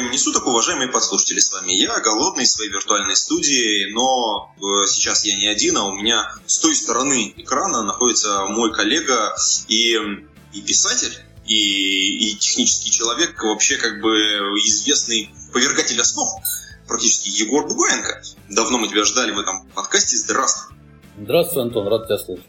Времени суток, уважаемые подслушатели. С вами я, голодный, в своей виртуальной студии, но э, сейчас я не один, а у меня с той стороны экрана находится мой коллега и, и писатель, и, и технический человек, вообще как бы известный повергатель основ, практически Егор Бугаенко. Давно мы тебя ждали в этом подкасте. Здравствуй. Здравствуй, Антон, рад тебя слышать.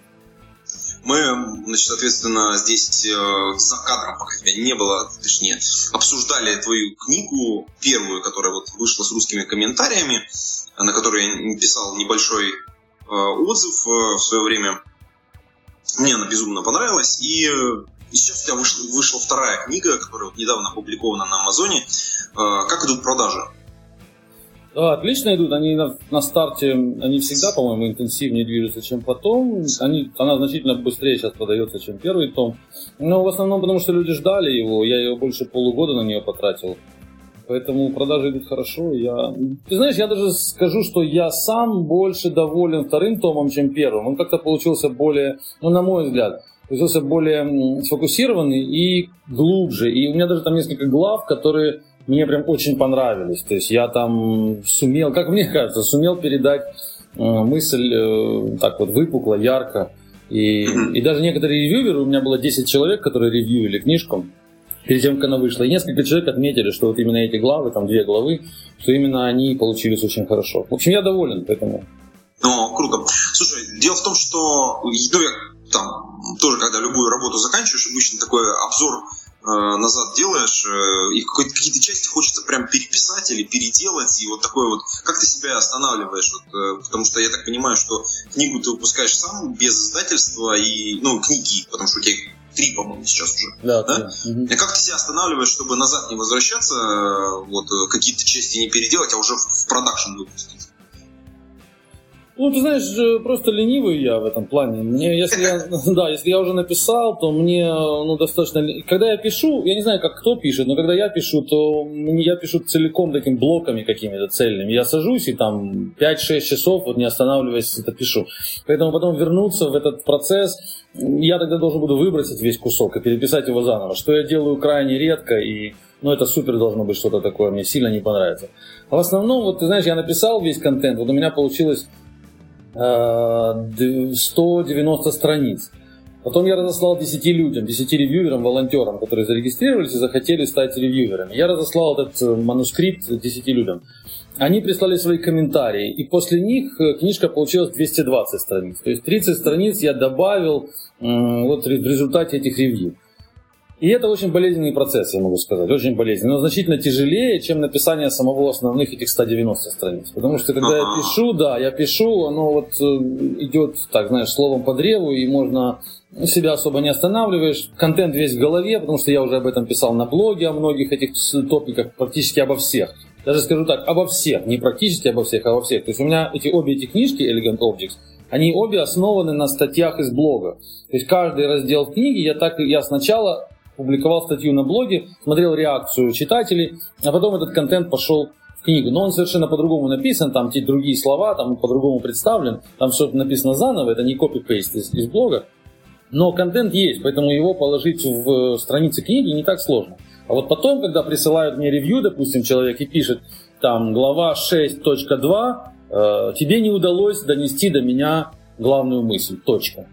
Мы, значит, соответственно, здесь э, за кадром, пока тебя не было, точнее, обсуждали твою книгу, первую, которая вот вышла с русскими комментариями, на которую я писал небольшой э, отзыв э, в свое время. Мне она безумно понравилась, и, сейчас у тебя вышла, вышла вторая книга, которая вот недавно опубликована на Амазоне. Как идут продажи? Да, отлично идут. Они на, на старте, они всегда, по-моему, интенсивнее движутся, чем потом. Они, она значительно быстрее сейчас продается, чем первый том. Но в основном потому, что люди ждали его. Я его больше полугода на нее потратил. Поэтому продажи идут хорошо. Я... Ты знаешь, я даже скажу, что я сам больше доволен вторым томом, чем первым. Он как-то получился более, ну, на мой взгляд, получился более сфокусированный и глубже. И у меня даже там несколько глав, которые мне прям очень понравились. То есть я там сумел, как мне кажется, сумел передать э, мысль э, так вот выпукло, ярко. И, и даже некоторые ревьюеры, у меня было 10 человек, которые ревьюили книжку перед тем, как она вышла. И несколько человек отметили, что вот именно эти главы, там две главы, что именно они получились очень хорошо. В общем, я доволен, поэтому... Ну, круто. Слушай, дело в том, что ну, я там тоже, когда любую работу заканчиваешь, обычно такой обзор назад делаешь, э, и какие-то части хочется прям переписать или переделать, и вот такое вот, как ты себя останавливаешь, вот, э, потому что я так понимаю, что книгу ты выпускаешь сам, без издательства, и, ну, книги, потому что у тебя три, по-моему, сейчас уже. Да, да? Угу. И как ты себя останавливаешь, чтобы назад не возвращаться, вот, какие-то части не переделать, а уже в продакшн выпустить? Ну, ты знаешь, просто ленивый я в этом плане. Мне, если я, да, если я уже написал, то мне, ну, достаточно... Когда я пишу, я не знаю, как кто пишет, но когда я пишу, то я пишу целиком такими блоками какими-то цельными. Я сажусь и там 5-6 часов, вот не останавливаясь, это пишу. Поэтому потом вернуться в этот процесс, я тогда должен буду выбросить весь кусок и переписать его заново, что я делаю крайне редко и ну, это супер должно быть что-то такое, мне сильно не понравится. А в основном, вот ты знаешь, я написал весь контент, вот у меня получилось 190 страниц. Потом я разослал 10 людям, 10 ревьюерам, волонтерам, которые зарегистрировались и захотели стать ревьюерами. Я разослал этот э, манускрипт 10 людям. Они прислали свои комментарии, и после них э, книжка получилась 220 страниц. То есть 30 страниц я добавил вот в результате этих ревью. И это очень болезненный процесс, я могу сказать, очень болезненный, но значительно тяжелее, чем написание самого основных этих 190 страниц. Потому что когда я пишу, да, я пишу, оно вот э, идет, так знаешь, словом по древу, и можно себя особо не останавливаешь. Контент весь в голове, потому что я уже об этом писал на блоге, о многих этих топиках, практически обо всех. Даже скажу так, обо всех, не практически обо всех, а обо всех. То есть у меня эти обе эти книжки, Elegant Objects, они обе основаны на статьях из блога. То есть каждый раздел в книге я так я сначала публиковал статью на блоге, смотрел реакцию читателей, а потом этот контент пошел в книгу. Но он совершенно по-другому написан, там те другие слова, там по-другому представлен, там все написано заново, это не копи-пейст из, из блога. Но контент есть, поэтому его положить в страницы книги не так сложно. А вот потом, когда присылают мне ревью, допустим, человек и пишет, там, глава 6.2, э, тебе не удалось донести до меня главную мысль, точка.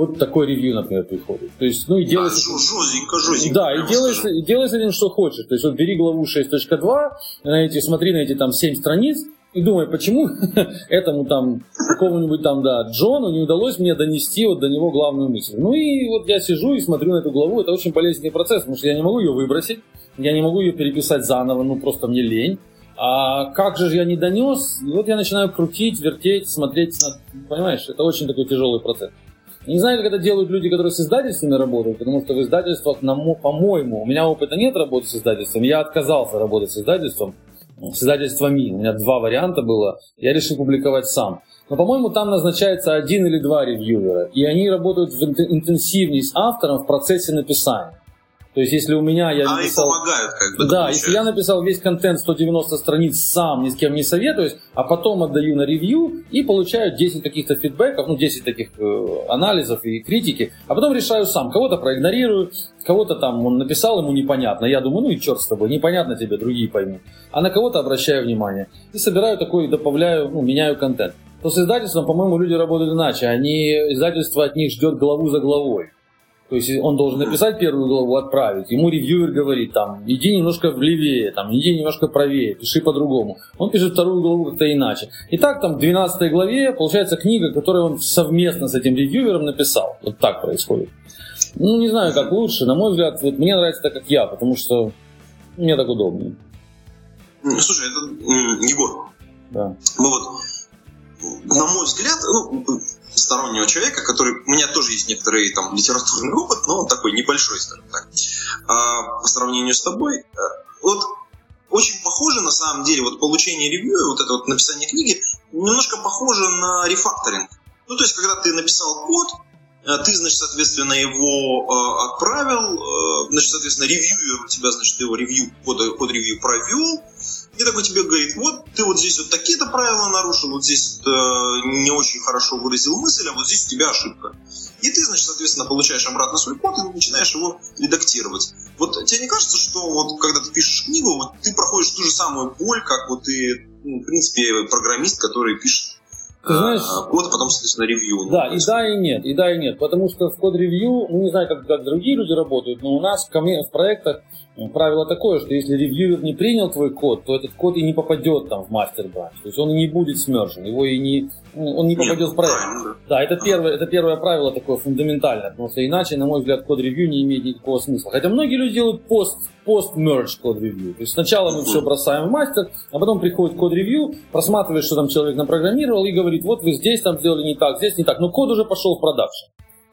Вот такой ревью, например, приходит. То есть, ну и делай... Да, жестенько, жестенько. Да, и делай с этим, что хочешь. То есть, вот бери главу 6.2, на эти, смотри на эти там 7 страниц, и думай, почему этому там, какому-нибудь там, да, Джону не удалось мне донести вот до него главную мысль. Ну и вот я сижу и смотрю на эту главу, это очень болезненный процесс, потому что я не могу ее выбросить, я не могу ее переписать заново, ну просто мне лень. А как же я не донес? И вот я начинаю крутить, вертеть, смотреть, понимаешь, это очень такой тяжелый процесс. Не знаю, как это делают люди, которые с издательствами работают, потому что в издательствах, по-моему, у меня опыта нет работы с издательством, я отказался работать с издательством, с издательствами. У меня два варианта было. Я решил публиковать сам. Но, по-моему, там назначается один или два ревьюера. И они работают интенсивнее с автором в процессе написания. То есть, если у меня я а написал... помогают, как бы. Да, если я написал весь контент 190 страниц сам, ни с кем не советуюсь, а потом отдаю на ревью и получаю 10 каких-то фидбэков, ну, 10 таких э, анализов и критики, а потом решаю сам. Кого-то проигнорирую, кого-то там он написал, ему непонятно. Я думаю, ну и черт с тобой, непонятно тебе, другие поймут. А на кого-то обращаю внимание. И собираю такой, добавляю, ну, меняю контент. То с издательством, по-моему, люди работают иначе. Они, издательство от них ждет главу за главой. То есть он должен написать первую главу, отправить. Ему ревьюер говорит, там, иди немножко влевее, там, иди немножко правее, пиши по-другому. Он пишет вторую главу как-то иначе. И так там в 12 главе получается книга, которую он совместно с этим ревьюером написал. Вот так происходит. Ну, не знаю, как лучше. На мой взгляд, вот мне нравится так, как я, потому что мне так удобнее. Слушай, это Егор. Да. Мы вот, на мой взгляд, ну, стороннего человека, который... У меня тоже есть некоторый там литературный опыт, но он такой небольшой, скажем так. А, по сравнению с тобой, э, вот очень похоже на самом деле, вот получение ревью, вот это вот написание книги, немножко похоже на рефакторинг. Ну, то есть, когда ты написал код, ты, значит, соответственно, его э, отправил, э, значит, соответственно, ревьюер у тебя, значит, его ревью, код, код ревью провел, и такой тебе говорит, вот ты вот здесь вот такие-то правила нарушил, вот здесь э, не очень хорошо выразил мысль, а вот здесь у тебя ошибка. И ты, значит, соответственно, получаешь обратно свой код и начинаешь его редактировать. Вот тебе не кажется, что вот когда ты пишешь книгу, вот ты проходишь ту же самую боль, как вот ты, ну, в принципе, программист, который пишет ты знаешь, код, а потом, соответственно, ревью. Да, и да, и нет, и да, и нет. Потому что в код-ревью, ну, не знаю, как, как другие люди работают, но у нас в, в проектах правило такое, что если ревьюер не принял твой код, то этот код и не попадет там в мастер бранч. То есть он и не будет смержен, его и не, ну, он не попадет Нет, в проект. Да, да это, первое, это первое правило такое фундаментальное, потому что иначе, на мой взгляд, код ревью не имеет никакого смысла. Хотя многие люди делают пост, пост merge код ревью. То есть сначала мы все бросаем в мастер, а потом приходит код ревью, просматривает, что там человек напрограммировал и говорит, вот вы здесь там сделали не так, здесь не так, но код уже пошел в продакшн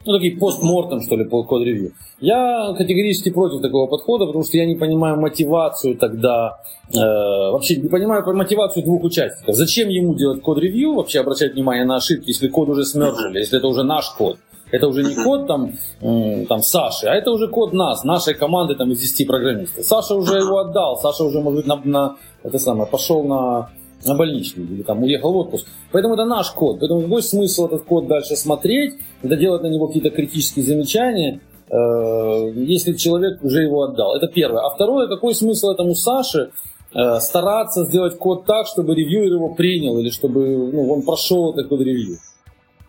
ну, такие постмортом, что ли, по код-ревью. Я категорически против такого подхода, потому что я не понимаю мотивацию тогда, э, вообще не понимаю мотивацию двух участников. Зачем ему делать код-ревью, вообще обращать внимание на ошибки, если код уже смержили, если это уже наш код. Это уже не код там, там Саши, а это уже код нас, нашей команды там из 10 программистов. Саша уже его отдал, Саша уже, может быть, на, на это самое, пошел на на больничный или там уехал в отпуск. Поэтому это наш код. Поэтому какой смысл этот код дальше смотреть, это делать на него какие-то критические замечания, э, если человек уже его отдал. Это первое. А второе, какой смысл этому Саше э, стараться сделать код так, чтобы ревьюер его принял или чтобы ну, он прошел этот код ревью.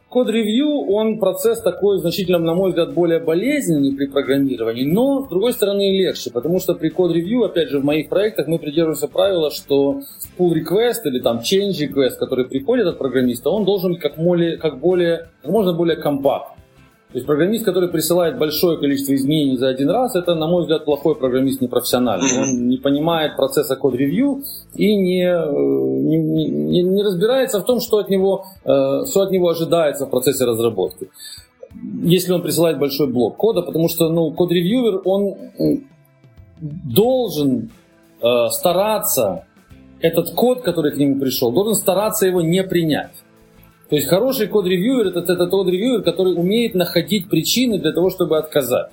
Код-ревью, он процесс такой значительно, на мой взгляд, более болезненный при программировании, но, с другой стороны, легче, потому что при код-ревью, опять же, в моих проектах мы придерживаемся правила, что pull request или там change request, который приходит от программиста, он должен быть как, более, как, более, как можно более компактный. То есть программист, который присылает большое количество изменений за один раз, это, на мой взгляд, плохой программист непрофессиональный. Он не понимает процесса код-ревью и не, э, не, не, не разбирается в том, что от, него, э, что от него ожидается в процессе разработки. Если он присылает большой блок кода, потому что ну, код-ревьюер, он должен э, стараться этот код, который к нему пришел, должен стараться его не принять. То есть хороший код-ревьюер это, это тот ревьюер, который умеет находить причины для того, чтобы отказать.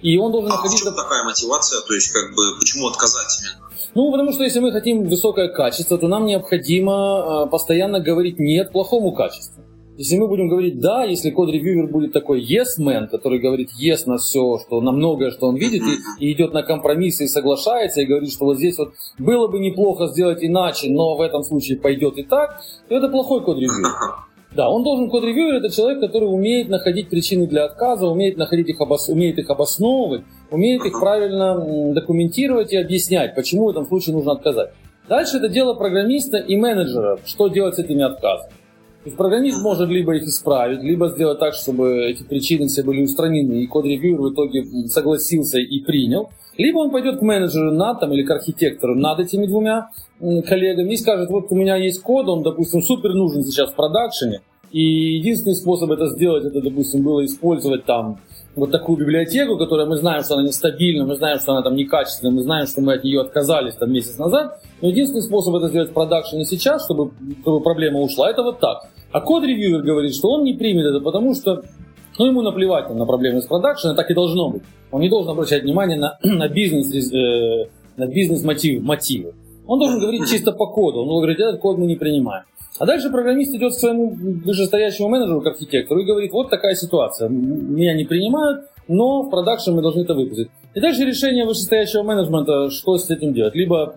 И он должен а находить... в чем такая мотивация? То есть, как бы, почему отказать именно? Ну, потому что если мы хотим высокое качество, то нам необходимо э, постоянно говорить нет плохому качеству. Если мы будем говорить «да», если код-ревьюер будет такой yes-man, который говорит yes на все, что на многое, что он видит, и, и идет на компромиссы и соглашается, и говорит, что вот здесь вот было бы неплохо сделать иначе, но в этом случае пойдет и так, то это плохой код-ревьюер. Да, он должен код-ревьюер, это человек, который умеет находить причины для отказа, умеет, находить их обос... умеет их обосновывать, умеет их правильно документировать и объяснять, почему в этом случае нужно отказать. Дальше это дело программиста и менеджера, что делать с этими отказами. Программист может либо их исправить, либо сделать так, чтобы эти причины все были устранены, и код-ревьюер в итоге согласился и принял. Либо он пойдет к менеджеру над там, или к архитектору над этими двумя коллегами и скажет, вот у меня есть код, он, допустим, супер нужен сейчас в продакшене, И единственный способ это сделать, это, допустим, было использовать там вот такую библиотеку, которая мы знаем, что она нестабильна, мы знаем, что она там некачественная, мы знаем, что мы от нее отказались там месяц назад. Но единственный способ это сделать в продакшене сейчас, чтобы, чтобы проблема ушла, это вот так. А код-ревьюер говорит, что он не примет это, потому что ну, ему наплевать на проблемы с продакшена, так и должно быть. Он не должен обращать внимание на, на бизнес, э, на бизнес мотивы, мотивы. Он должен говорить чисто по коду. Он должен говорить, этот код мы не принимаем. А дальше программист идет к своему вышестоящему менеджеру, к архитектору, и говорит, вот такая ситуация, меня не принимают, но в production мы должны это выпустить. И дальше решение вышестоящего менеджмента, что с этим делать. Либо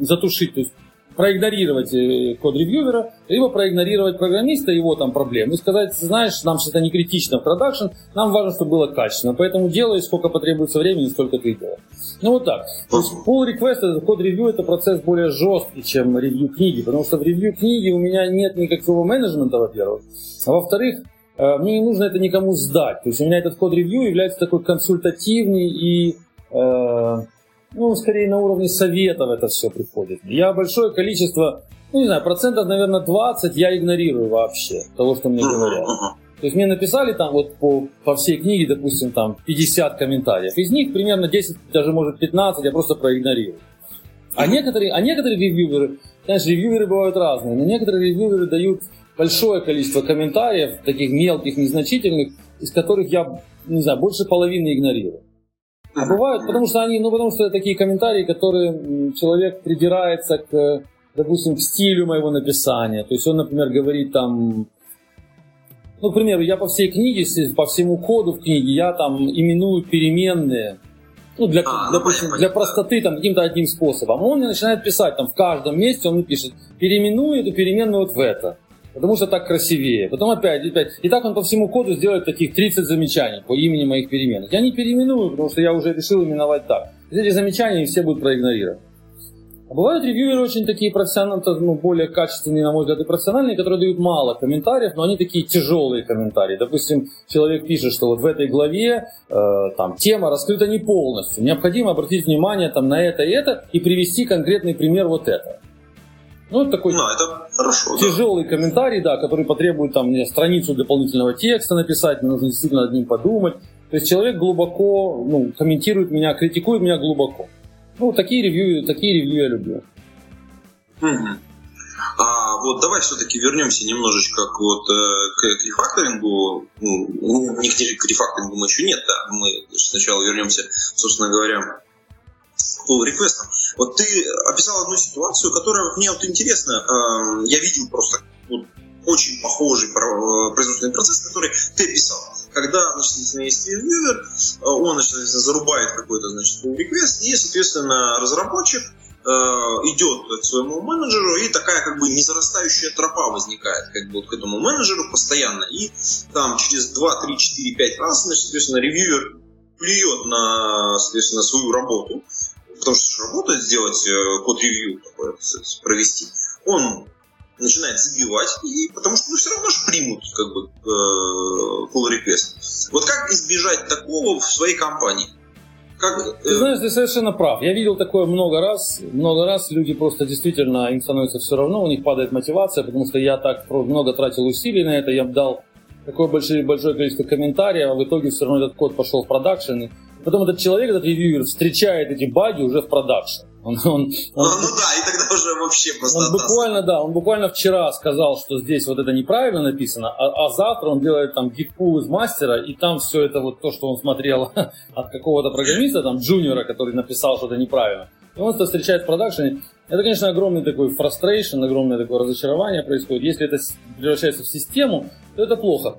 затушить, то есть проигнорировать э, код ревьювера, либо проигнорировать программиста, его там проблемы, и сказать, знаешь, нам что-то не критично в production, нам важно, чтобы было качественно, поэтому делай, сколько потребуется времени, столько ты делай. Ну вот так. То есть pull request, это код ревью, это процесс более жесткий, чем ревью книги, потому что в ревью книги у меня нет никакого менеджмента, во-первых, а во-вторых, мне не нужно это никому сдать. То есть у меня этот код ревью является такой консультативный и э, ну, скорее на уровне советов это все приходит. Я большое количество, ну, не знаю, процентов, наверное, 20 я игнорирую вообще того, что мне говорят. То есть мне написали там вот по, по всей книге, допустим, там 50 комментариев. Из них примерно 10, даже может 15 я просто проигнорирую. А некоторые, а некоторые ревьюверы, знаешь, ревьюверы бывают разные, но некоторые ревьюверы дают большое количество комментариев, таких мелких, незначительных, из которых я, не знаю, больше половины игнорирую. А бывают, потому что они, ну потому что это такие комментарии, которые человек придирается к, допустим, к стилю моего написания. То есть он, например, говорит там, ну, к примеру, я по всей книге, по всему коду в книге, я там именую переменные, ну, для, а, допустим, для простоты там каким-то одним способом. Он мне начинает писать там в каждом месте, он мне пишет, переименуй эту переменную вот в это потому что так красивее. Потом опять, опять. И так он по всему коду сделает таких 30 замечаний по имени моих переменных. Я не переименую, потому что я уже решил именовать так. Эти замечания все будут проигнорированы. А бывают ревьюеры очень такие профессиональные, ну, более качественные, на мой взгляд, и профессиональные, которые дают мало комментариев, но они такие тяжелые комментарии. Допустим, человек пишет, что вот в этой главе э, там, тема раскрыта не полностью. Необходимо обратить внимание там, на это и это и привести конкретный пример вот этого. Ну, это такой ну, это хорошо, тяжелый да. комментарий, да, который потребует там, мне страницу дополнительного текста написать, мне нужно действительно над ним подумать. То есть человек глубоко ну, комментирует меня, критикует меня глубоко. Ну, такие ревью, такие ревью я люблю. Угу. А вот давай все-таки вернемся немножечко к, вот, э, к, к рефакторингу. Ну, ну, не к рефакторингу мы еще нет, да. Мы сначала вернемся, собственно говоря, pull реквестом. Вот ты описал одну ситуацию, которая мне вот интересна. Эм, я видел просто вот, очень похожий э, производственный процесс, который ты описал. Когда, значит, есть ревьюер, э, он, значит, зарубает какой-то, значит, pull request, и, соответственно, разработчик э, идет к своему менеджеру, и такая как бы незарастающая тропа возникает как бы вот к этому менеджеру постоянно. И там через 2, 3, 4, 5 раз, значит, соответственно, ревьюер плюет на, соответственно, свою работу, потому что работает сделать э, код-ревью провести, он начинает забивать, и потому что ну, все равно же примут как бы э, pull request. Вот как избежать такого в своей компании? Как, э... Ты знаешь, ты совершенно прав. Я видел такое много раз. Много раз люди просто действительно, им становится все равно, у них падает мотивация, потому что я так много тратил усилий на это, я дал такое большое, большое количество комментариев, а в итоге все равно этот код пошел в production, Потом этот человек, этот reviewer, встречает эти баги уже в production. Он, он, он, ну, ну да, и тогда уже вообще просто... Он буквально, да, он буквально вчера сказал, что здесь вот это неправильно написано, а, а завтра он делает там git pull из мастера, и там все это вот то, что он смотрел от какого-то программиста, там, джуниора, который написал что-то неправильно. И он это встречает в продакшене. Это, конечно, огромный такой frustration, огромное такое разочарование происходит. Если это превращается в систему, то это плохо.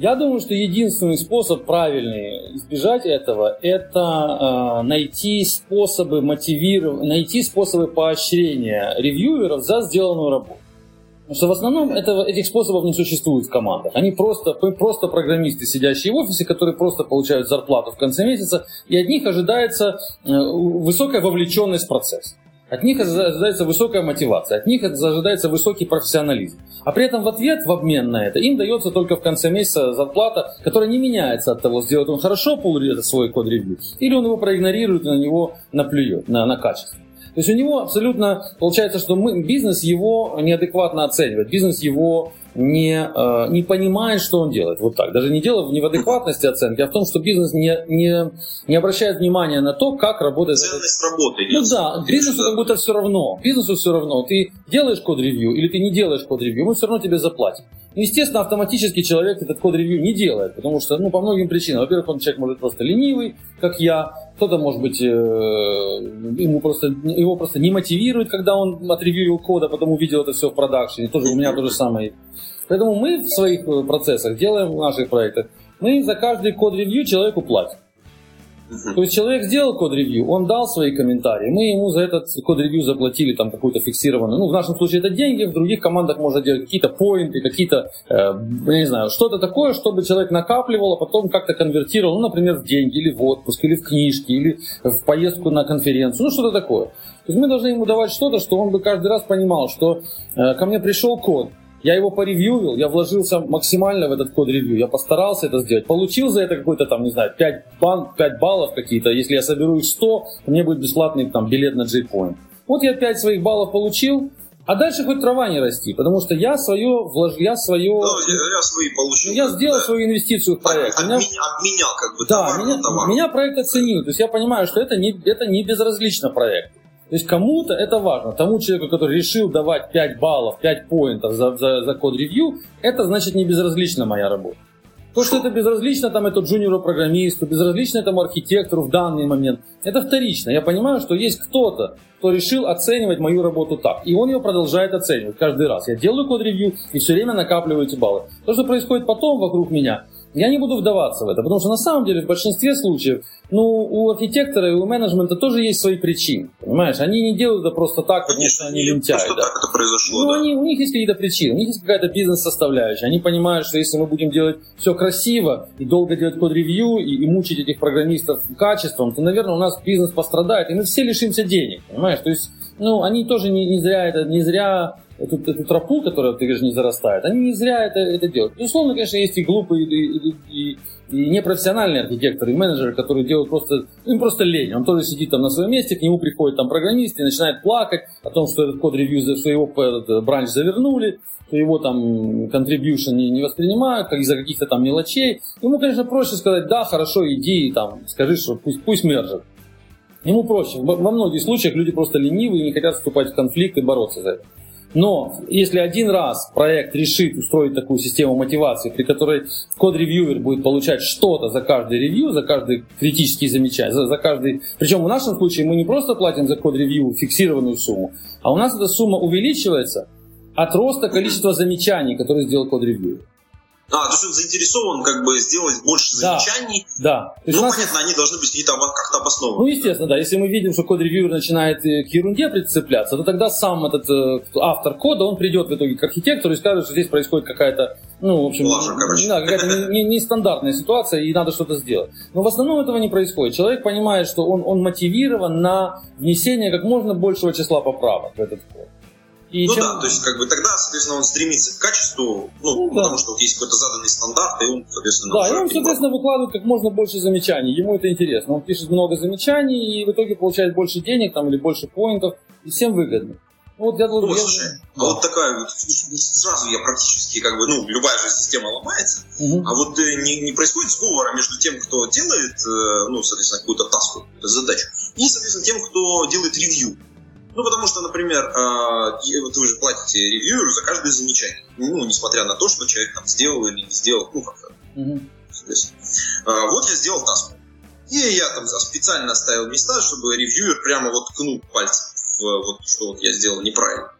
Я думаю, что единственный способ правильный избежать этого, это э, найти способы мотивировать, найти способы поощрения ревьюеров за сделанную работу. Потому что в основном этого, этих способов не существует в командах. Они просто, просто программисты, сидящие в офисе, которые просто получают зарплату в конце месяца, и от них ожидается э, высокая вовлеченность в процесс. От них ожидается высокая мотивация, от них ожидается высокий профессионализм. А при этом в ответ, в обмен на это, им дается только в конце месяца зарплата, которая не меняется от того, сделает он хорошо свой код-ревью, или он его проигнорирует и на него наплюет, на, на качество. То есть у него абсолютно получается, что мы, бизнес его неадекватно оценивает, бизнес его не, э, не понимает, что он делает. Вот так. Даже не дело не в адекватности оценки, а в том, что бизнес не, не, не обращает внимания на то, как работает... Ценность работы. Ну да, бизнесу как будто все равно. Бизнесу все равно. Ты делаешь код-ревью или ты не делаешь код-ревью, мы все равно тебе заплатим. Естественно, автоматически человек этот код-ревью не делает, потому что, ну, по многим причинам. Во-первых, он человек может просто ленивый, как я, кто-то, может быть, э, ему просто, его просто не мотивирует, когда он отревьюил код, а потом увидел это все в продакшене. Тоже у меня то же самое. Поэтому мы в своих э, процессах делаем, в наших проектах, мы за каждый код-ревью человеку платим. То есть человек сделал код-ревью, он дал свои комментарии, мы ему за этот код-ревью заплатили там какую-то фиксированную, ну в нашем случае это деньги, в других командах можно делать какие-то поинты, какие-то, э, я не знаю, что-то такое, чтобы человек накапливал, а потом как-то конвертировал, ну например в деньги, или в отпуск, или в книжки, или в поездку на конференцию, ну что-то такое. То есть мы должны ему давать что-то, что он бы каждый раз понимал, что э, ко мне пришел код, я его поревьювил, я вложился максимально в этот код ревью, я постарался это сделать. Получил за это какой-то там, не знаю, 5, бан, 5 баллов какие-то. Если я соберу их 100, мне будет бесплатный там билет на JPoint. Вот я 5 своих баллов получил, а дальше хоть трава не расти, потому что я свое вложил, я свое... Ну, я, я свои получил. Я сделал да. свою инвестицию в проект. Обменял, меня, обменял как бы да, товар меня, товар. меня проект оценил. То есть я понимаю, что это не, это не безразлично проект. То есть кому-то это важно. Тому человеку, который решил давать 5 баллов, 5 поинтов за, за, за код-ревью, это значит не безразлична моя работа. То, что это безразлично там это джуниору-программисту, безразлично этому архитектору в данный момент, это вторично. Я понимаю, что есть кто-то, кто решил оценивать мою работу так. И он ее продолжает оценивать каждый раз. Я делаю код-ревью и все время накапливаю эти баллы. То, что происходит потом вокруг меня, я не буду вдаваться в это, потому что на самом деле в большинстве случаев, ну, у архитектора и у менеджмента тоже есть свои причины, понимаешь? Они не делают это просто так, потому Конечно, что они лентяи. Просто да. так это произошло, Ну, да. они, у них есть какие-то причины, у них есть какая-то бизнес-составляющая. Они понимают, что если мы будем делать все красиво и долго делать код-ревью и, и мучить этих программистов качеством, то, наверное, у нас бизнес пострадает, и мы все лишимся денег, понимаешь? То есть, ну, они тоже не, не зря это, не зря эту, эту тропу, которая, ты говоришь, не зарастает, они не зря это, это делают. Безусловно, конечно, есть и глупые, и, и, и, и непрофессиональные архитекторы, и менеджеры, которые делают просто, им просто лень. Он тоже сидит там на своем месте, к нему приходит там программист и начинает плакать о том, что этот код ревью, что его этот бранч завернули, что его там contribution не, не воспринимают, как из-за каких-то там мелочей. Ему, конечно, проще сказать, да, хорошо, иди, там, скажи, что пусть, пусть мержит. Ему проще. Во многих случаях люди просто ленивые и не хотят вступать в конфликт и бороться за это. Но если один раз проект решит устроить такую систему мотивации, при которой код-ревьюер будет получать что-то за каждый ревью, за каждый критический замечание, за, за каждый... Причем в нашем случае мы не просто платим за код-ревью фиксированную сумму, а у нас эта сумма увеличивается от роста количества замечаний, которые сделал код-ревьюер. А, то есть он заинтересован как бы сделать больше Да. замечаний. Да. Есть Ну, понятно, они должны быть какие-то как-то обоснованы. Ну, естественно, да. Если мы видим, что код-ревьюер начинает э, к ерунде прицепляться, то тогда сам этот э, автор кода, он придет в итоге к архитектору и скажет, что здесь происходит какая-то, ну, в общем, Лажа, да, какая-то не- не- нестандартная ситуация, и надо что-то сделать. Но в основном этого не происходит. Человек понимает, что он, он мотивирован на внесение как можно большего числа поправок в этот код. И Ну чем- да, то есть как бы тогда, соответственно, он стремится к качеству, ну, Ну да. потому что вот есть какой-то заданный стандарт, и он, соответственно, Да, и он, соответственно, выкладывает как можно больше замечаний. Ему это интересно. Он пишет много замечаний и в итоге получает больше денег там, или больше поинтов. И всем выгодно. Ну, Вот я должен... вот, я- слушай, Да. а вот такая вот, сразу я практически, как бы, ну, любая же система ломается, Мгм. а вот э, не, не происходит сговора между тем, кто делает, э, ну, соответственно, какую-то таску, какую-то задачу, и, соответственно, тем, кто делает ревью. Ну, потому что, например, и вот вы же платите ревьюеру за каждое замечание. Ну, несмотря на то, что человек там сделал или не сделал, ну, как-то, Мгм. соответственно. А, вот я сделал таску. И я там специально оставил места, чтобы ревьюер прямо вот ткнул пальцем в вот, что вот я сделал неправильно.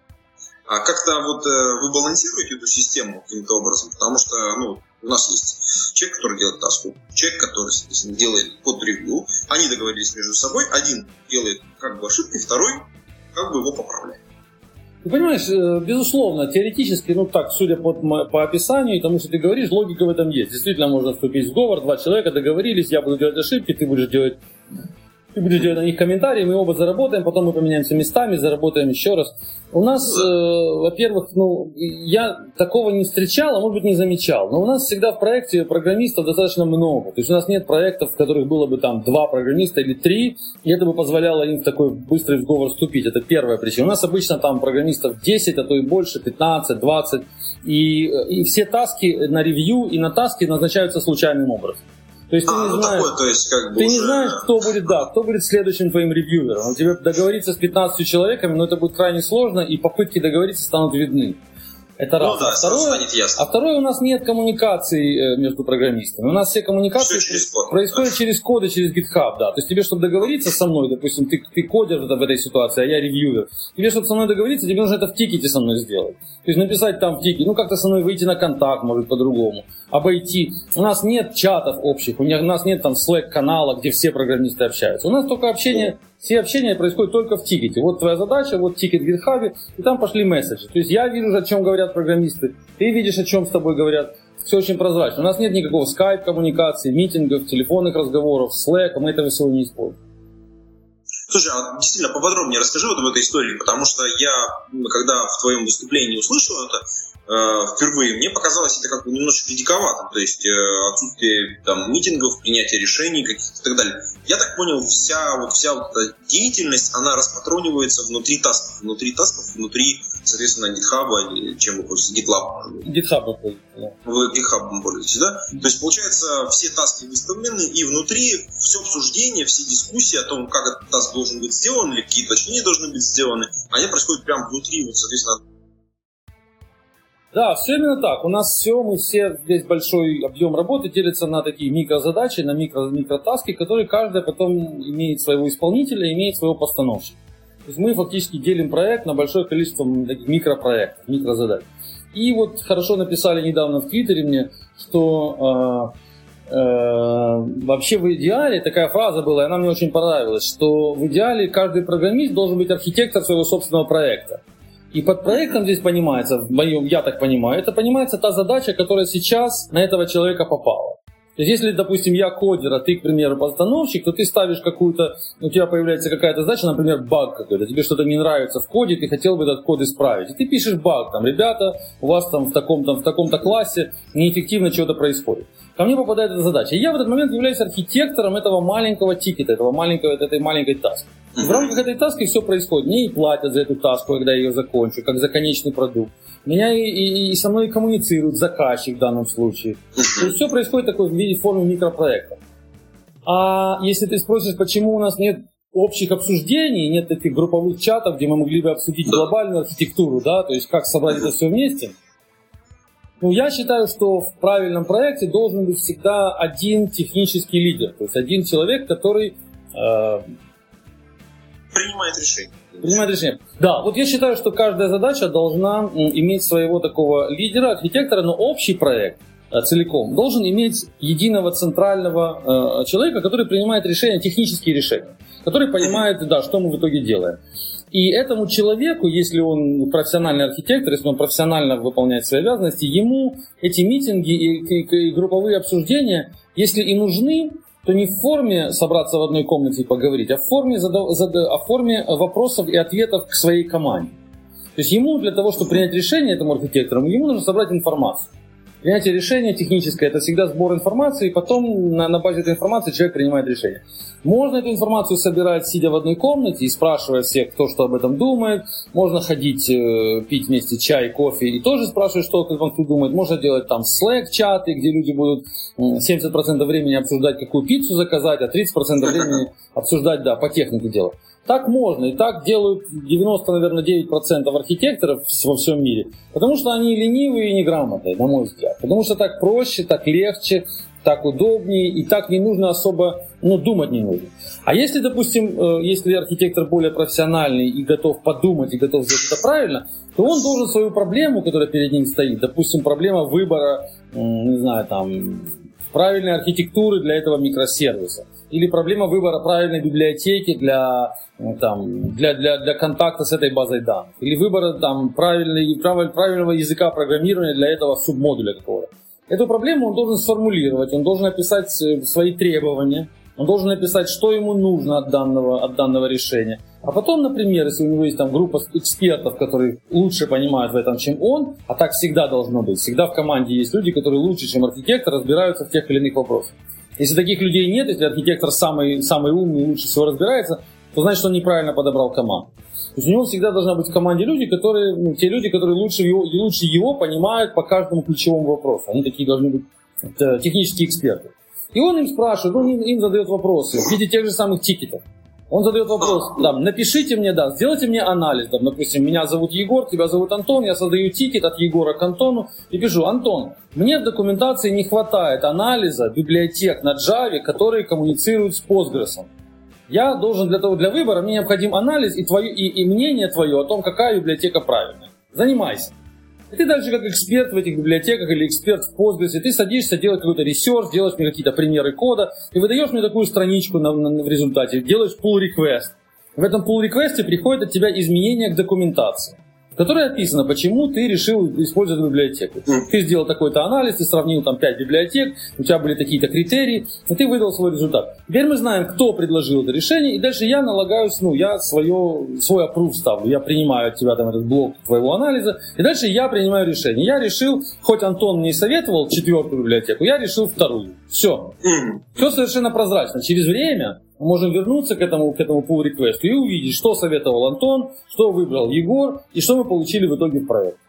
А как-то вот э, вы балансируете эту систему каким-то образом, потому что, ну, у нас есть человек, который делает таску, человек, который, соответственно, делает код ревью, они договорились между собой, один делает как бы ошибки, второй как бы его поправляет. Ты понимаешь, э, безусловно, теоретически, ну так, судя по, по описанию и тому, что ты говоришь, логика в этом есть. Действительно, можно вступить в сговор, два человека договорились, я буду делать ошибки, ты будешь делать ты будешь делать на них комментарии, мы оба заработаем, потом мы поменяемся местами, заработаем еще раз. У нас, э, во-первых, ну, я такого не встречал, а может быть не замечал, но у нас всегда в проекте программистов достаточно много. То есть у нас нет проектов, в которых было бы там два программиста или три, и это бы позволяло им в такой быстрый сговор вступить. Это первая причина. У нас обычно там программистов 10, а то и больше, 15, 20, и, и все таски на ревью и на таски назначаются случайным образом. То есть а, ты не ну знаешь, такое, то есть как бы ты уже... не знаешь, кто будет, да, кто будет следующим твоим ревьювером. Тебе договориться с 15 человеками, но это будет крайне сложно, и попытки договориться станут видны. Это раз. Ну да, а, второе, станет ясно. а второе, у нас нет коммуникации э, между программистами. У нас все коммуникации Всё через код. происходят через коды, через GitHub, да. То есть тебе, чтобы договориться со мной, допустим, ты, ты кодер в, этой ситуации, а я ревьюер, тебе, чтобы со мной договориться, тебе нужно это в тикете со мной сделать. То есть написать там в тикете, ну как-то со мной выйти на контакт, может, по-другому, обойти. У нас нет чатов общих, у нас нет там Slack-канала, где все программисты общаются. У нас только общение все общения происходит только в тикете. Вот твоя задача, вот тикет в GitHub, и там пошли месседжи. То есть я вижу, о чем говорят программисты, ты видишь, о чем с тобой говорят. Все очень прозрачно. У нас нет никакого скайп коммуникации, митингов, телефонных разговоров, Slack, мы этого всего не используем. Слушай, а действительно поподробнее расскажи вот об этой истории, потому что я, когда в твоем выступлении услышал это, э, впервые, мне показалось это как бы немножечко диковатым, то есть э, отсутствие там митингов, принятия решений каких-то и так далее. Я так понял, вся вот вся вот эта деятельность, она распатронивается внутри тасков, внутри тасков, внутри, соответственно, или чем вы пользуетесь, GitLab. GitHub пользуется, да. Вы GitHub пользуетесь, да? То есть, получается, все таски выставлены, и внутри все обсуждение, все дискуссии о том, как этот таск должен быть сделан, или какие уточнения должны быть сделаны, они происходят прямо внутри, вот, соответственно, Да, все именно так. У нас все, мы все, весь большой объем работы делится на такие микрозадачи, на микро, микротаски, которые каждая потом имеет своего исполнителя, имеет своего постановщика. То есть мы фактически делим проект на большое количество таких микропроектов, микрозадач. И вот хорошо написали недавно в Твиттере мне, что э, э, вообще в идеале, такая фраза была, и она мне очень понравилась, что в идеале каждый программист должен быть архитектор своего собственного проекта. И под проектом здесь понимается, в моем, я так понимаю, это понимается та задача, которая сейчас на этого человека попала. То есть, если, допустим, я кодер, а ты, к примеру, постановщик, то ты ставишь какую-то, у тебя появляется какая-то задача, например, баг какой-то, тебе что-то не нравится в коде, ты хотел бы этот код исправить. И ты пишешь баг, там, ребята, у вас там в таком-то, в таком-то классе неэффективно что-то происходит. Ко мне попадает эта задача. И я в этот момент являюсь архитектором этого маленького тикета, этого маленького, этой маленькой таски. В рамках этой таски все происходит. Мне и платят за эту таску, когда я ее закончу, как за конечный продукт. Меня и, и, и со мной коммуницирует заказчик в данном случае. То есть все происходит такой в виде формы микропроекта. А если ты спросишь, почему у нас нет общих обсуждений, нет таких групповых чатов, где мы могли бы обсудить глобальную архитектуру, да, то есть как собрать это все вместе, ну, я считаю, что в правильном проекте должен быть всегда один технический лидер, то есть один человек, который э, принимает решение. Принимает решение. Да, вот я считаю, что каждая задача должна иметь своего такого лидера, архитектора, но общий проект э, целиком должен иметь единого центрального э, человека, который принимает решения, технические решения, который понимает, да, что мы в итоге делаем. И этому человеку, если он профессиональный архитектор, если он профессионально выполняет свои обязанности, ему эти митинги и, и, и групповые обсуждения, если и нужны, то не в форме собраться в одной комнате и поговорить, а в форме, задав, зада, а в форме вопросов и ответов к своей команде. То есть ему для того, чтобы принять решение этому архитектору, ему нужно собрать информацию. Принятие решения техническое – это всегда сбор информации, и потом на, на базе этой информации человек принимает решение. Можно эту информацию собирать, сидя в одной комнате и спрашивая всех, кто что об этом думает. Можно ходить, э, пить вместе чай, кофе и тоже спрашивать, что кто думает. Можно делать там Slack-чаты, где люди будут 70% времени обсуждать, какую пиццу заказать, а 30% времени обсуждать, да, по технике дела. Так можно, и так делают 90, наверное, 9% архитекторов во всем мире, потому что они ленивые и неграмотные, на мой взгляд. Потому что так проще, так легче, так удобнее, и так не нужно особо, ну, думать не нужно. А если, допустим, э, если архитектор более профессиональный и готов подумать, и готов сделать это правильно, то он должен свою проблему, которая перед ним стоит, допустим, проблема выбора, не знаю, там, правильной архитектуры для этого микросервиса, или проблема выбора правильной библиотеки для ну, там, для, для, для контакта с этой базой данных. Или выбора там, правильной, правильного языка программирования для этого субмодуля какого-то. Эту проблему он должен сформулировать, он должен описать э, свои требования, Он должен написать, что ему нужно от данного, от данного решения. А потом, например, если у него есть там группа экспертов, которые лучше понимают в этом, чем он, а так всегда должно быть. Всегда в команде есть люди, которые лучше, чем архитектор, разбираются в тех или иных вопросах. Если таких людей нет, если архитектор самый, самый умный лучше всего разбирается, то значит, он неправильно подобрал команду. То есть у него всегда должна быть в команде люди, которые, ну, те люди, которые лучше его, лучше его понимают по каждому ключевому вопросу. Они такие должны быть это, технические эксперты. И он им спрашивает, он им задает вопросы в виде тех же самых тикетов. Он задает вопрос, да, напишите мне, да, сделайте мне анализ, да, допустим, меня зовут Егор, тебя зовут Антон, я создаю тикет от Егора к Антону и пишу, Антон, мне в документации не хватает анализа библиотек на Java, которые коммуницируют с Postgres. Я должен для того, для выбора, мне необходим анализ и, твое, и, и мнение твое о том, какая библиотека правильная. Занимайся. Ты дальше как эксперт в этих библиотеках или эксперт в Postgres, ты садишься делать какой-то research, делаешь мне какие-то примеры кода, и выдаешь мне такую страничку на, на, в результате, делаешь pull request. В этом pull request приходит от тебя изменения к документации которой описано, почему ты решил использовать библиотеку. Ты сделал такой-то анализ, ты сравнил там 5 библиотек, у тебя были такие-то критерии, и ты выдал свой результат. Теперь мы знаем, кто предложил это решение, и дальше я налагаюсь, ну, я свое, свой approve ставлю, я принимаю от тебя там этот блок твоего анализа, и дальше я принимаю решение. Я решил, хоть Антон мне советовал четвертую библиотеку, я решил вторую. Все. Все совершенно прозрачно. Через время мы можем вернуться к этому, к этому pull request и увидеть, что советовал Антон, что выбрал Егор и что мы получили в итоге в проекте.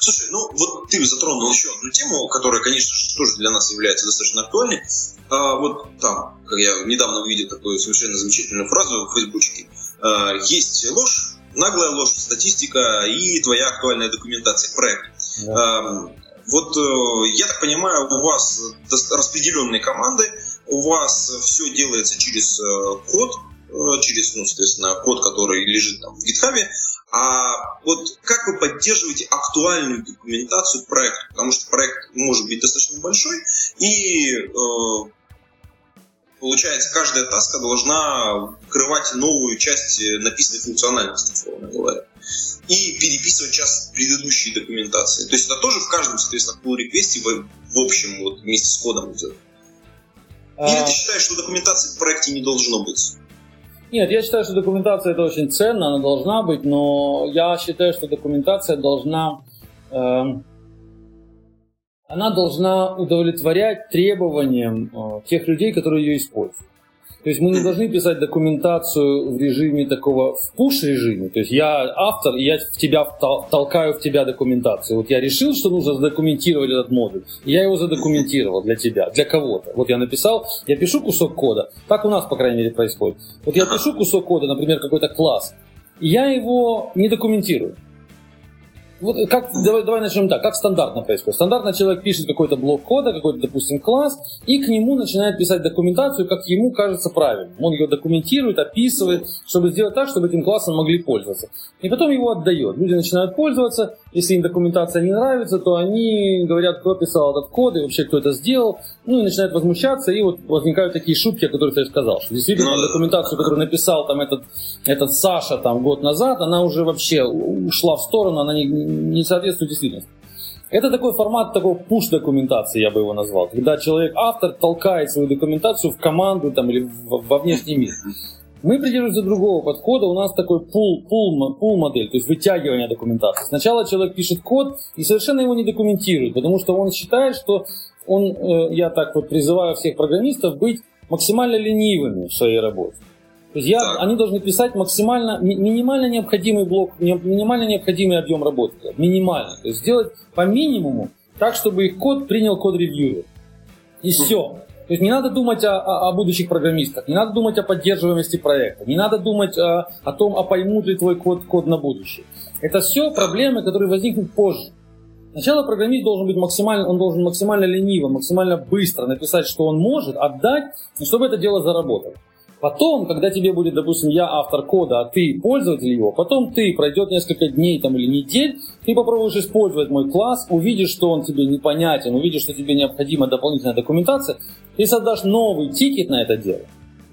Слушай, ну вот ты затронул еще одну тему, которая, конечно же, тоже для нас является достаточно актуальной. А, вот там, как я недавно увидел такую совершенно замечательную фразу в Фейсбучке. А, есть ложь, наглая ложь, статистика и твоя актуальная документация к проекту. Да. А, вот э, я так понимаю, у вас распределенные команды, у вас все делается через э, код, э, через, ну, соответственно, код, который лежит там в GitHub, а вот как вы поддерживаете актуальную документацию к проекту? Потому что проект может быть достаточно большой, и э, получается, каждая таска должна крывать новую часть написанной функциональности, условно говоря. И переписывать часть предыдущей документации. То есть это тоже в каждом, соответственно, pull реквесте в общем вот вместе с кодом идет. Или а... ты считаешь, что документации в проекте не должно быть? Нет, я считаю, что документация это очень ценно, она должна быть, но я считаю, что документация должна, э, она должна удовлетворять требованиям э, тех людей, которые ее используют. То есть мы не должны писать документацию в режиме такого, в пуш-режиме. То есть я автор, и я в тебя толкаю в тебя документацию. Вот я решил, что нужно задокументировать этот модуль. И я его задокументировал для тебя, для кого-то. Вот я написал, я пишу кусок кода. Так у нас, по крайней мере, происходит. Вот я пишу кусок кода, например, какой-то класс, и я его не документирую вот как, давай, давай начнем так, как стандартно происходит. Стандартно человек пишет какой-то блок кода, какой-то, допустим, класс, и к нему начинает писать документацию, как ему кажется правильным. Он ее документирует, описывает, чтобы сделать так, чтобы этим классом могли пользоваться. И потом его отдает. Люди начинают пользоваться, если им документация не нравится, то они говорят, кто писал этот код и вообще кто это сделал, ну и начинают возмущаться, и вот возникают такие шутки, о которых я сказал, что действительно ну документацию, которую написал там этот, этот Саша там год назад, она уже вообще ушла в сторону, она не, не соответствует действительности. Это такой формат такого пуш-документации, я бы его назвал. Когда человек-автор толкает свою документацию в команду там, или во внешний мир. Мы придерживаемся другого подхода. У нас такой пул, пул, пул модель, то есть вытягивание документации. Сначала человек пишет код и совершенно его не документирует, потому что он считает, что он, э, я так вот призываю всех программистов быть максимально ленивыми в своей работе. То есть я, они должны писать максимально, минимально необходимый блок, минимально необходимый объем работы. Минимально. То есть сделать по минимуму так, чтобы их код принял код ревьюер. И все. То есть не надо думать о, о, о будущих программистах, не надо думать о поддерживаемости проекта, не надо думать о, о том, а поймут ли твой код, код на будущее. Это все проблемы, которые возникнут позже. Сначала программист должен быть максимально, он должен максимально лениво, максимально быстро написать, что он может, отдать, чтобы это дело заработало. Потом, когда тебе будет, допустим, я автор кода, а ты пользователь его, потом ты, пройдет несколько дней там, или недель, ты попробуешь использовать мой класс, увидишь, что он тебе непонятен, увидишь, что тебе необходима дополнительная документация, ты создашь новый тикет на это дело.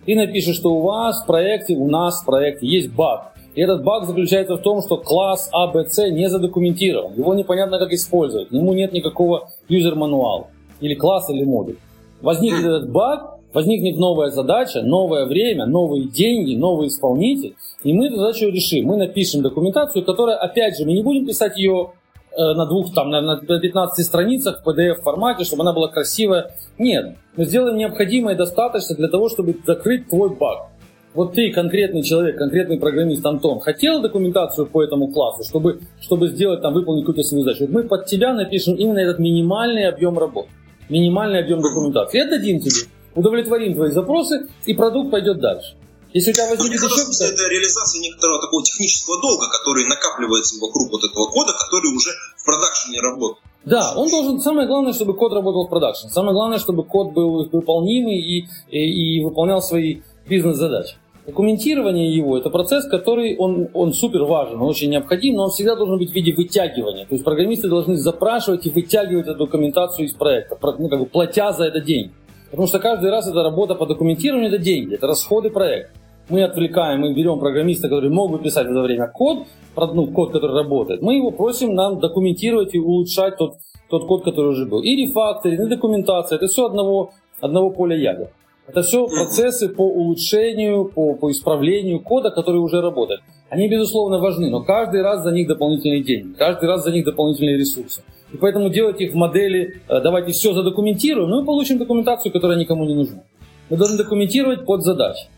Ты напишешь, что у вас в проекте, у нас в проекте есть баг. И этот баг заключается в том, что класс ABC а, не задокументирован. Его непонятно, как использовать. Ему нет никакого юзер-мануала. Или класса, или модуль. Возникнет этот баг, возникнет новая задача, новое время, новые деньги, новый исполнитель, и мы эту задачу решим. Мы напишем документацию, которая, опять же, мы не будем писать ее э, на двух, там, на 15 страницах в PDF формате, чтобы она была красивая. Нет, мы сделаем необходимое и достаточно для того, чтобы закрыть твой баг. Вот ты, конкретный человек, конкретный программист Антон, хотел документацию по этому классу, чтобы, чтобы сделать, там, выполнить какую-то свою задачу. Вот мы под тебя напишем именно этот минимальный объем работы, минимальный объем документации. И отдадим тебе, удовлетворим твои запросы, и продукт пойдет дальше. Если у тебя возникнет еще... Смысле, это реализация некоторого такого технического долга, который накапливается вокруг вот этого кода, который уже в продакшене работает. Да, он должен. Самое главное, чтобы код работал в продакшене. Самое главное, чтобы код был выполнимый и, и, и выполнял свои бизнес-задачи. Документирование его – это процесс, который он, он супер важен, он очень необходим, но он всегда должен быть в виде вытягивания. То есть программисты должны запрашивать и вытягивать эту документацию из проекта, ну, как бы платя за это деньги. Потому что каждый раз эта работа по документированию – это деньги, это расходы проекта. Мы отвлекаем, мы берем программиста, который мог бы писать в это время код, ну, код, который работает, мы его просим нам документировать и улучшать тот, тот код, который уже был. И рефакторинг, и документация – это все одного, одного поля ягод. Это все процессы по улучшению, по, по исправлению кода, который уже работает. Они, безусловно, важны, но каждый раз за них дополнительные деньги, каждый раз за них дополнительные ресурсы. И поэтому делать их в модели э, «давайте все задокументируем», ну и получим документацию, которая никому не нужна. Мы должны документировать под задачи.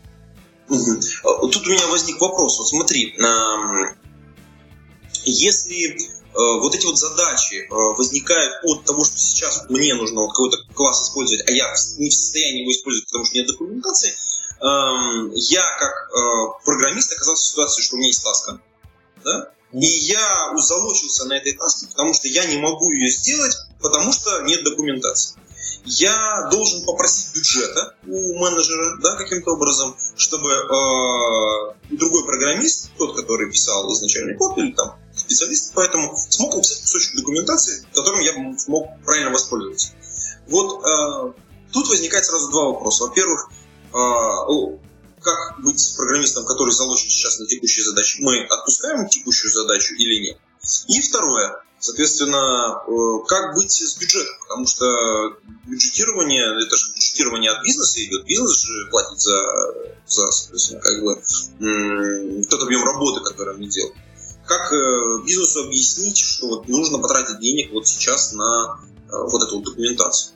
Тут у меня возник вопрос. Вот смотри, если Э, вот эти вот задачи э, возникают от того, что сейчас мне нужно вот какой-то класс использовать, а я не в состоянии его использовать, потому что нет документации, эм, я как программист оказался в ситуации, что у меня есть таска, да? И я залочился на этой таске, потому что я не могу ее сделать, потому что нет документации я должен попросить бюджета у менеджера, да, каким-то образом, чтобы э, другой программист, тот, который писал изначальный код, или там специалист, поэтому смог написать кусочек документации, которым я смог правильно воспользоваться. Вот э, тут возникает сразу два вопроса. Во-первых, э, как быть с программистом, который залочен сейчас на текущие задачи? Мы отпускаем текущую задачу или нет? И второе, Соответственно, э, как быть с бюджетом? Потому что бюджетирование, это же бюджетирование от бизнеса идет. Бизнес же платит за, за соответственно, как бы, тот объем работы, который они делают. Как э, бизнесу объяснить, что вот нужно потратить денег вот сейчас на э, вот эту вот документацию?